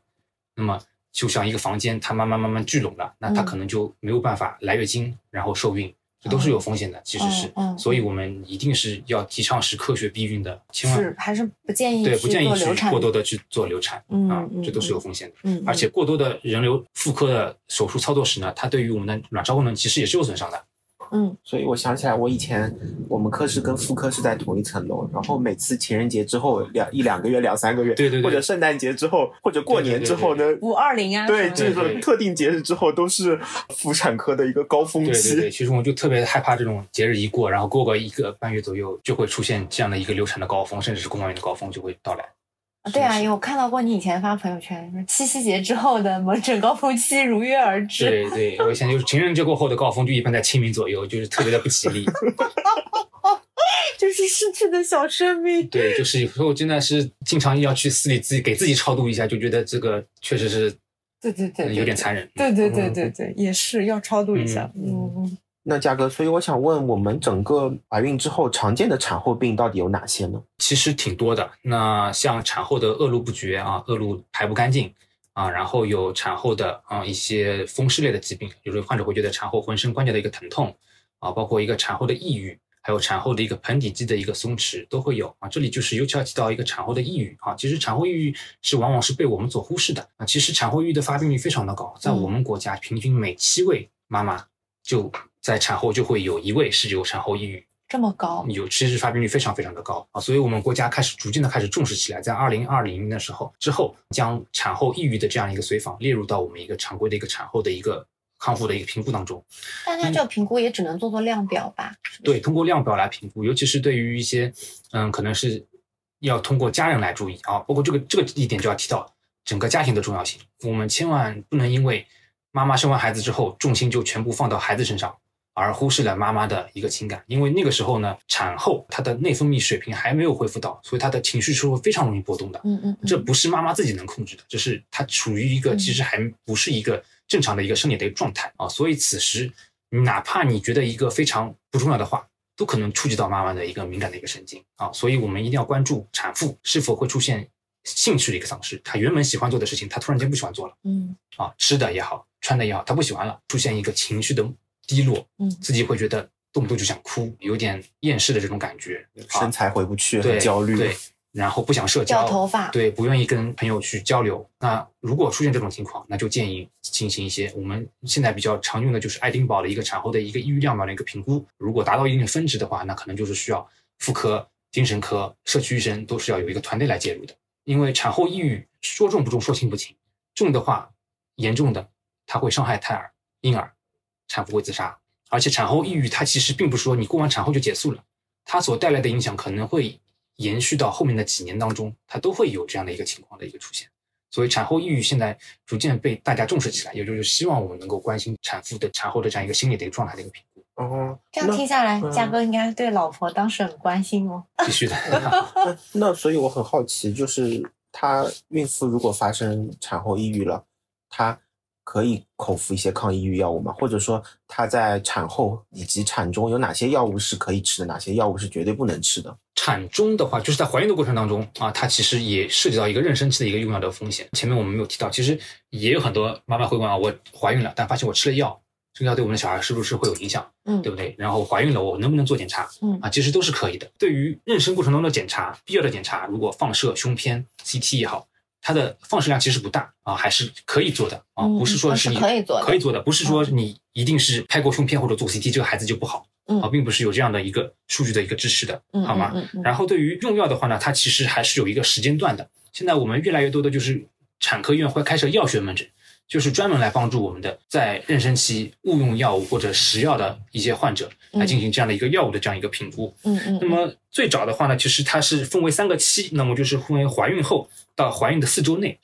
那么就像一个房间，它慢慢慢慢聚拢了，那它可能就没有办法来月经，然后受孕。这都是有风险的，其实是，所以我们一定是要提倡是科学避孕的，千万是还是不建议对不建议去过多的去做流产啊，这都是有风险的。嗯，而且过多的人流妇科的手术操作时呢，它对于我们的卵巢功能其实也是有损伤的。嗯，所以我想起来，我以前我们科室跟妇科是在同一层楼，然后每次情人节之后两一两个月、两三个月，对对，对或者圣诞节之后，或者过年之后呢，五二零啊，对，这种特定节日之后都是妇产科的一个高峰期。对对对，其实我就特别害怕这种节日一过，然后过个一个半月左右，就会出现这样的一个流产的高峰，甚至是宫外孕的高峰就会到来。对啊，因为我看到过你以前发朋友圈，七夕节之后的门诊高峰期如约而至。对对，我以前就是情人节过后的高峰，就一般在清明左右，就是特别的不吉利。就是失去的小生命。对，就是有时候真的是经常要去寺里自己给自己超度一下，就觉得这个确实是，对对对，有点残忍。对对对对对，也是要超度一下。嗯。那嘉哥，所以我想问，我们整个怀孕之后常见的产后病到底有哪些呢？其实挺多的。那像产后的恶露不绝啊，恶露排不干净啊，然后有产后的啊一些风湿类的疾病，有时候患者会觉得产后浑身关节的一个疼痛啊，包括一个产后的抑郁，还有产后的一个盆底肌的一个松弛都会有啊。这里就是尤其要提到一个产后的抑郁啊，其实产后抑郁是往往是被我们所忽视的啊。其实产后抑郁的发病率非常的高，在我们国家平均每七位妈妈就。在产后就会有一位是有产后抑郁，这么高，有其实发病率非常非常的高啊，所以我们国家开始逐渐的开始重视起来，在二零二零年的时候之后，将产后抑郁的这样一个随访列入到我们一个常规的一个产后的一个康复的一个评估当中。但它这个评估也只能做做量表吧？对，通过量表来评估，尤其是对于一些嗯，可能是要通过家人来注意啊，包括这个这个一点就要提到整个家庭的重要性，我们千万不能因为妈妈生完孩子之后，重心就全部放到孩子身上。而忽视了妈妈的一个情感，因为那个时候呢，产后她的内分泌水平还没有恢复到，所以她的情绪是会非常容易波动的。嗯嗯，这不是妈妈自己能控制的，这是她处于一个其实还不是一个正常的一个生理的一个状态啊。所以此时，哪怕你觉得一个非常不重要的话，都可能触及到妈妈的一个敏感的一个神经啊。所以我们一定要关注产妇是否会出现兴趣的一个丧失，她原本喜欢做的事情，她突然间不喜欢做了。嗯，啊，吃的也好，穿的也好，她不喜欢了，出现一个情绪的。低落，嗯，自己会觉得动不动就想哭，有点厌世的这种感觉，身材回不去，很焦虑，对，然后不想社交，掉头发，对，不愿意跟朋友去交流。那如果出现这种情况，那就建议进行一些我们现在比较常用的就是爱丁堡的一个产后的一个抑郁量表的一个评估。如果达到一定的分值的话，那可能就是需要妇科、精神科、社区医生都是要有一个团队来介入的。因为产后抑郁说重不重，说轻不轻，重的话，严重的它会伤害胎儿、婴儿。产妇会自杀，而且产后抑郁，它其实并不是说你过完产后就结束了，它所带来的影响可能会延续到后面的几年当中，它都会有这样的一个情况的一个出现。所以产后抑郁现在逐渐被大家重视起来，也就是希望我们能够关心产妇的产后的这样一个心理的一个状态的一个评估。哦，这样听下来，嘉哥应该对老婆当时很关心哦。必须的。那所以我很好奇，就是她孕妇如果发生产后抑郁了，她。可以口服一些抗抑郁药物吗？或者说，她在产后以及产中有哪些药物是可以吃的，哪些药物是绝对不能吃的？产中的话，就是在怀孕的过程当中啊，它其实也涉及到一个妊娠期的一个用药的风险。前面我们没有提到，其实也有很多妈妈会问啊，我怀孕了，但发现我吃了药，这个药对我们的小孩是不是会有影响？嗯，对不对？然后怀孕了，我能不能做检查？嗯啊，其实都是可以的。对于妊娠过程中的检查，必要的检查，如果放射、胸片、CT 也好。它的放射量其实不大啊，还是可以做的啊，不是说是你可以做可以做的，不是说你一定是拍过胸片或者做 CT 这个孩子就不好啊，并不是有这样的一个数据的一个支持的，好吗？然后对于用药的话呢，它其实还是有一个时间段的。现在我们越来越多的就是产科医院会开设药学门诊。就是专门来帮助我们的在妊娠期误用药物或者食药的一些患者来进行这样的一个药物的这样一个评估。嗯嗯。那么最早的话呢，其实它是分为三个期，那么就是分为怀孕后到怀孕的四周内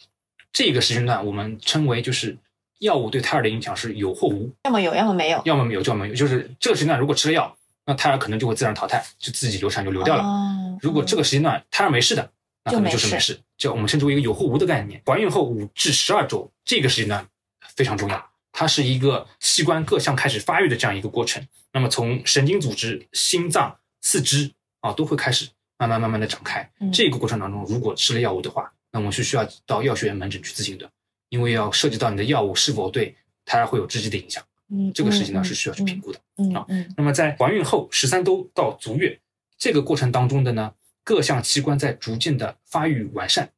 这个时间段，我们称为就是药物对胎儿的影响是有或无，要么有，要么没有，要么没有，要么没有。就是这个时间段如果吃了药，那胎儿可能就会自然淘汰，就自己流产就流掉了。如果这个时间段胎儿没事的。那可能就是没事，就我们称之为一个有或无的概念。怀孕后五至十二周这个时间段非常重要，它是一个器官各项开始发育的这样一个过程。那么从神经组织、心脏、四肢啊都会开始慢慢慢慢的展开。这个过程当中，如果吃了药物的话，那我们是需要到药学院门诊去咨询的，因为要涉及到你的药物是否对胎儿会有直接的影响。嗯，这个事情呢是需要去评估的。嗯啊，那么在怀孕后十三周到足月这个过程当中的呢，各项器官在逐渐的发育完善。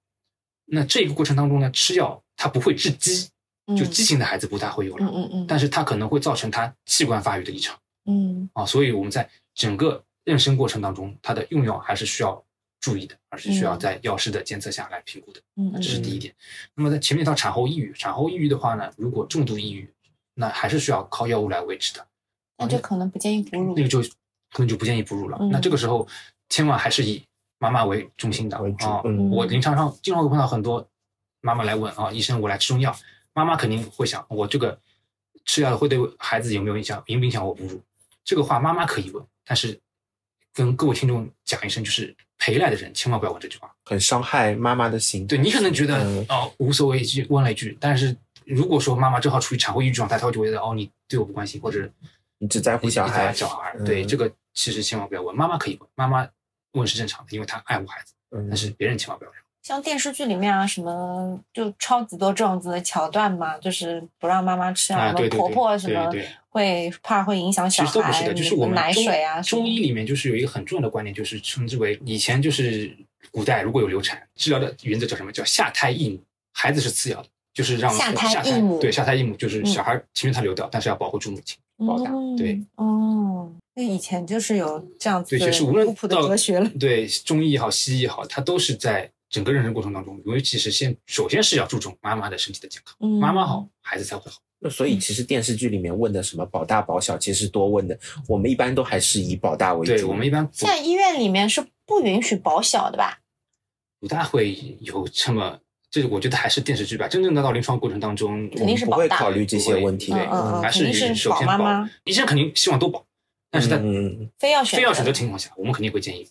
那这个过程当中呢，吃药它不会致畸，就畸形的孩子不太会有了。嗯嗯嗯。但是它可能会造成他器官发育的异常。嗯啊，所以我们在整个妊娠过程当中，它的用药还是需要注意的，而是需要在药师的监测下来评估的。嗯这是第一点。那么在前面到产后抑郁，产后抑郁的话呢，如果重度抑郁，那还是需要靠药物来维持的。那就可能不建议哺乳。那个就可能就不建议哺乳了。那这个时候千万还是以。妈妈为中心的啊，我临床上经常会碰到很多妈妈来问啊，医生，我来吃中药，妈妈肯定会想，我这个吃药会对孩子有没有影响，影不影响我哺乳？这个话妈妈可以问，但是跟各位听众讲一声，就是陪来的人千万不要问这句话，很伤害妈妈的心。对你可能觉得哦无所谓，就问了一句，但是如果说妈妈正好处于产后抑郁状态，她会觉得哦你对我不关心，或者你只在乎小孩，小孩。对这个其实千万不要问，妈妈可以问，妈妈。问是正常的，因为她爱护孩子，但是别人千万不要像电视剧里面啊，什么就超级多这种子的桥段嘛，就是不让妈妈吃啊，什么婆婆什么会怕会影响小孩。其实都不是的，就是我们奶水啊。中医里面就是有一个很重要的观念，就是称之为以前就是古代如果有流产治疗的原则叫什么叫下胎异母，孩子是次要的，就是让下胎异母对下胎异母就是小孩情愿他流掉，但是要保护住母亲，保大对哦。那以前就是有这样子，对，就是无论到哲学了，对中医也好，西医也好，它都是在整个妊娠过程当中，尤其是先首先是要注重妈妈的身体的健康，妈妈好，孩子才会好。那所以其实电视剧里面问的什么保大保小，其实多问的，我们一般都还是以保大为主。对，我们一般现在医院里面是不允许保小的吧？不大会有这么，这我觉得还是电视剧吧。真正的到临床过程当中，肯定是不会考虑这些问题，对，还是首先保。医生肯定希望都保。但是在非要非要选择情况下，我们肯定会建议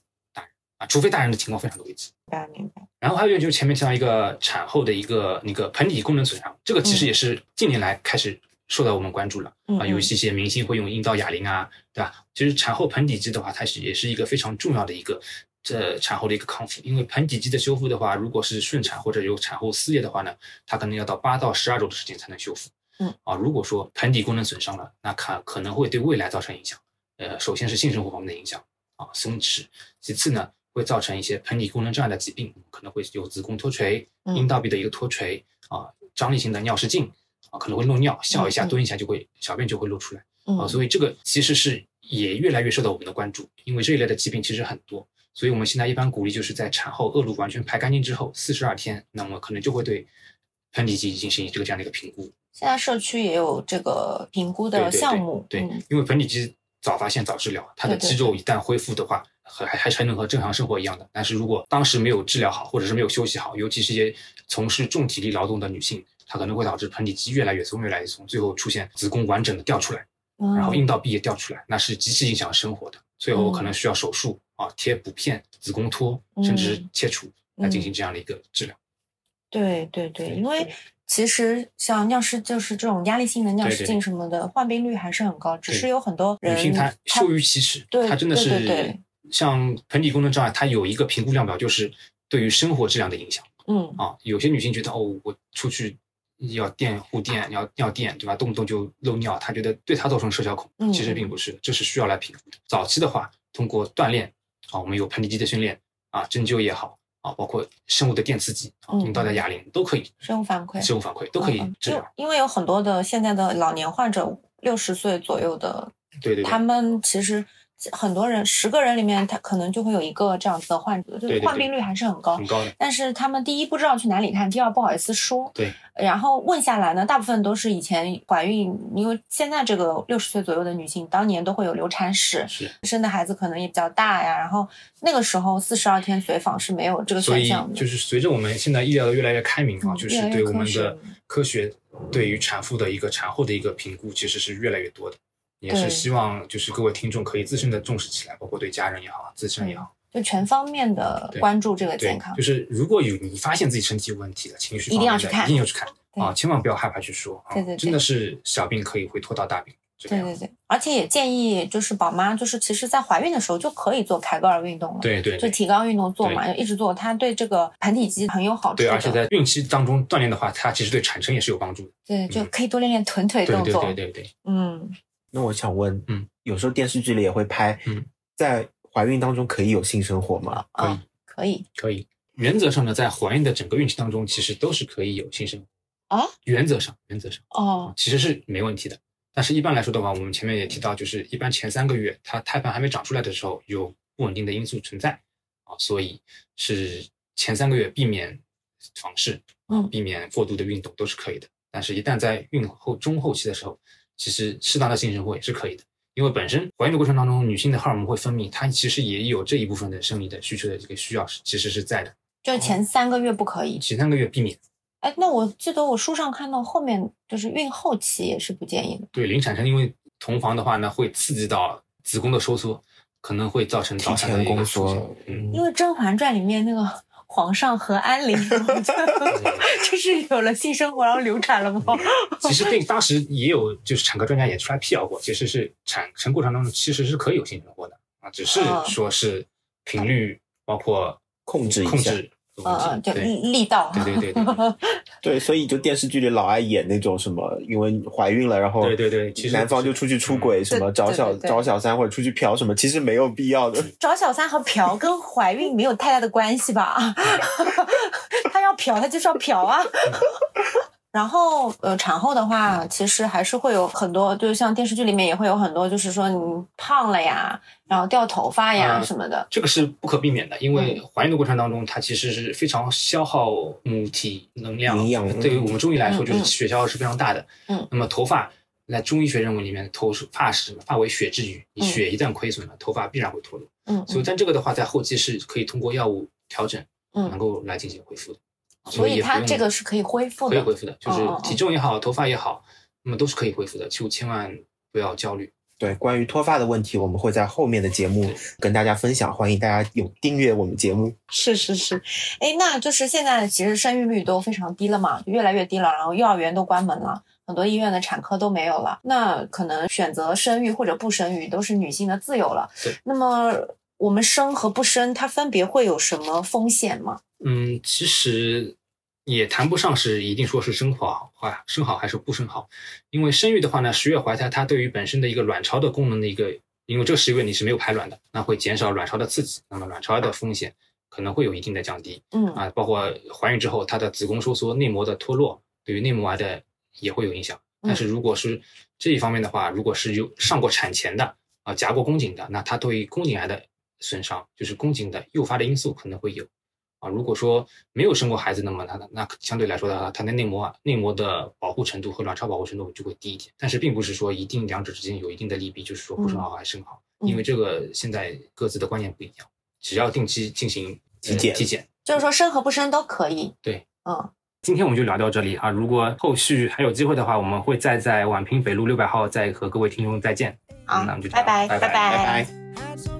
啊，除非大人的情况非常的危急。明白明白。然后还有就是前面提到一个产后的一个那个盆底功能损伤，这个其实也是近年来开始受到我们关注了啊，有一些些明星会用阴道哑铃啊，对吧？其实产后盆底肌的话，它是也是一个非常重要的一个这产后的一个康复，因为盆底肌的修复的话，如果是顺产或者有产后撕裂的话呢，它可能要到八到十二周的时间才能修复。嗯啊，如果说盆底功能损伤了，那可可能会对未来造成影响。呃，首先是性生活方面的影响啊，松弛；其次呢，会造成一些盆底功能障碍的疾病，可能会有子宫脱垂、阴道壁的一个脱垂啊，张力性的尿失禁啊，可能会漏尿，笑一下、蹲一下就会小便就会漏出来。啊，所以这个其实是也越来越受到我们的关注，因为这一类的疾病其实很多，所以我们现在一般鼓励就是在产后恶露完全排干净之后四十二天，那么可能就会对盆底肌进行这个这样的一个评估。现在社区也有这个评估的项目，对，因为盆底肌。早发现早治疗，它的肌肉一旦恢复的话，和还还是能和正常生活一样的。但是如果当时没有治疗好，或者是没有休息好，尤其是一些从事重体力劳动的女性，她可能会导致盆底肌越来越松，越来越松，最后出现子宫完整的掉出来，然后阴道壁也掉出来，那是极其影响生活的。最后可能需要手术啊，贴补片、子宫托，甚至切除来进行这样的一个治疗。对对对，因为。其实像尿失就是这种压力性的尿失禁什么的，患病率还是很高。只是有很多人女性她羞于启齿，她真的是像盆底功能障碍，它有一个评估量表，就是对于生活质量的影响。嗯啊，有些女性觉得哦，我出去要垫护垫，要尿垫，对吧？动不动就漏尿，她觉得对她造成社交恐惧，其实并不是，这是需要来评估的。早期的话，通过锻炼啊，我们有盆底肌的训练啊，针灸也好。啊，包括生物的电刺激，阴道的哑铃都可以，生物反馈，生物反馈都可以治疗。因为有很多的现在的老年患者，六十岁左右的，对对，他们其实。很多人十个人里面，他可能就会有一个这样子的患者，就是患病率还是很高。很高的。但是他们第一不知道去哪里看，第二不好意思说。对。然后问下来呢，大部分都是以前怀孕，因为现在这个六十岁左右的女性，当年都会有流产史，是生的孩子可能也比较大呀。然后那个时候四十二天随访是没有这个选项的。就是随着我们现在医疗的越来越开明啊，就是对我们的科学对于产妇的一个产后的一个评估，其实是越来越多的。也是希望，就是各位听众可以自身的重视起来，包括对家人也好，自身也好，就全方面的关注这个健康。就是如果有你发现自己身体有问题的，情绪一定要去看，一定要去看啊，千万不要害怕去说啊，真的是小病可以会拖到大病。对对对，而且也建议就是宝妈，就是其实在怀孕的时候就可以做凯格尔运动了。对对，就提高运动做嘛，就一直做，它对这个盆底肌很有好处。对，而且在孕期当中锻炼的话，它其实对产程也是有帮助的。对，就可以多练练臀腿动作。对对对对，嗯。那我想问，嗯，有时候电视剧里也会拍，嗯，在怀孕当中可以有性生活吗？可以，可以，可以。原则上呢，在怀孕的整个孕期当中，其实都是可以有性生活啊。原则上，原则上，哦，其实是没问题的。但是，一般来说的话，我们前面也提到，就是一般前三个月，它胎盘还没长出来的时候，有不稳定的因素存在啊，所以是前三个月避免房事，嗯，避免过度的运动都是可以的。但是，一旦在孕后中后期的时候，其实适当的性生活也是可以的，因为本身怀孕的过程当中，女性的荷尔蒙会分泌，它其实也有这一部分的生理的需求的这个需要是，其实是在的。就前三个月不可以，前三个月避免。哎，那我记得我书上看到后面就是孕后期也是不建议的。对，临产生因为同房的话呢，会刺激到子宫的收缩，可能会造成提前宫缩。嗯，因为《甄嬛传》里面那个皇上和安陵，就是有了性生活然后流产了吗？其实对，当时也有就是产科专家也出来辟谣过，其实是产程过程当中其实是可以有性生活的啊，只是说是频率包括控制控制。嗯嗯，就力力道，对对对，对，所以就电视剧里老爱演那种什么，因为怀孕了，然后对对对，其实男方就出去出轨，什么找小找小三或者出去嫖什么，其实没有必要的。找小三和嫖跟怀孕没有太大的关系吧？他要嫖，他就是要嫖啊。然后，呃，产后的话，其实还是会有很多，就像电视剧里面也会有很多，就是说你胖了呀，然后掉头发呀什么的。这个是不可避免的，因为怀孕的过程当中，它其实是非常消耗母体能量，营养。对于我们中医来说，就是血消耗是非常大的。嗯。那么头发，在中医学认为里面，头发是什么？发为血之余，你血一旦亏损了，头发必然会脱落。嗯。所以，但这个的话，在后期是可以通过药物调整，嗯，能够来进行恢复的。所以它这个是可以恢复的，可以恢复的，就是体重也好，头发也好，那么都是可以恢复的，就千万不要焦虑。对，关于脱发的问题，我们会在后面的节目跟大家分享，欢迎大家有订阅我们节目。是是是，哎，那就是现在其实生育率都非常低了嘛，越来越低了，然后幼儿园都关门了，很多医院的产科都没有了，那可能选择生育或者不生育都是女性的自由了。对，那么我们生和不生，它分别会有什么风险吗？嗯，其实。也谈不上是一定说是生好话生好还是不生好，因为生育的话呢，十月怀胎它对于本身的一个卵巢的功能的一个，因为这个十月你是没有排卵的，那会减少卵巢的刺激，那么卵巢的风险可能会有一定的降低。嗯啊，包括怀孕之后它的子宫收缩、内膜的脱落，对于内膜癌的也会有影响。但是如果是这一方面的话，如果是有上过产前的啊夹过宫颈的，那它对于宫颈癌的损伤，就是宫颈的诱发的因素可能会有。啊，如果说没有生过孩子，那么它的那相对来说的话，它的内膜内膜的保护程度和卵巢保护程度就会低一点。但是并不是说一定两者之间有一定的利弊，就是说不生好还是生好，因为这个现在各自的观念不一样。只要定期进行体检，体检就是说生和不生都可以。对，嗯，今天我们就聊到这里啊。如果后续还有机会的话，我们会再在宛平北路六百号再和各位听众再见。好，那我们就拜拜，拜拜，拜拜。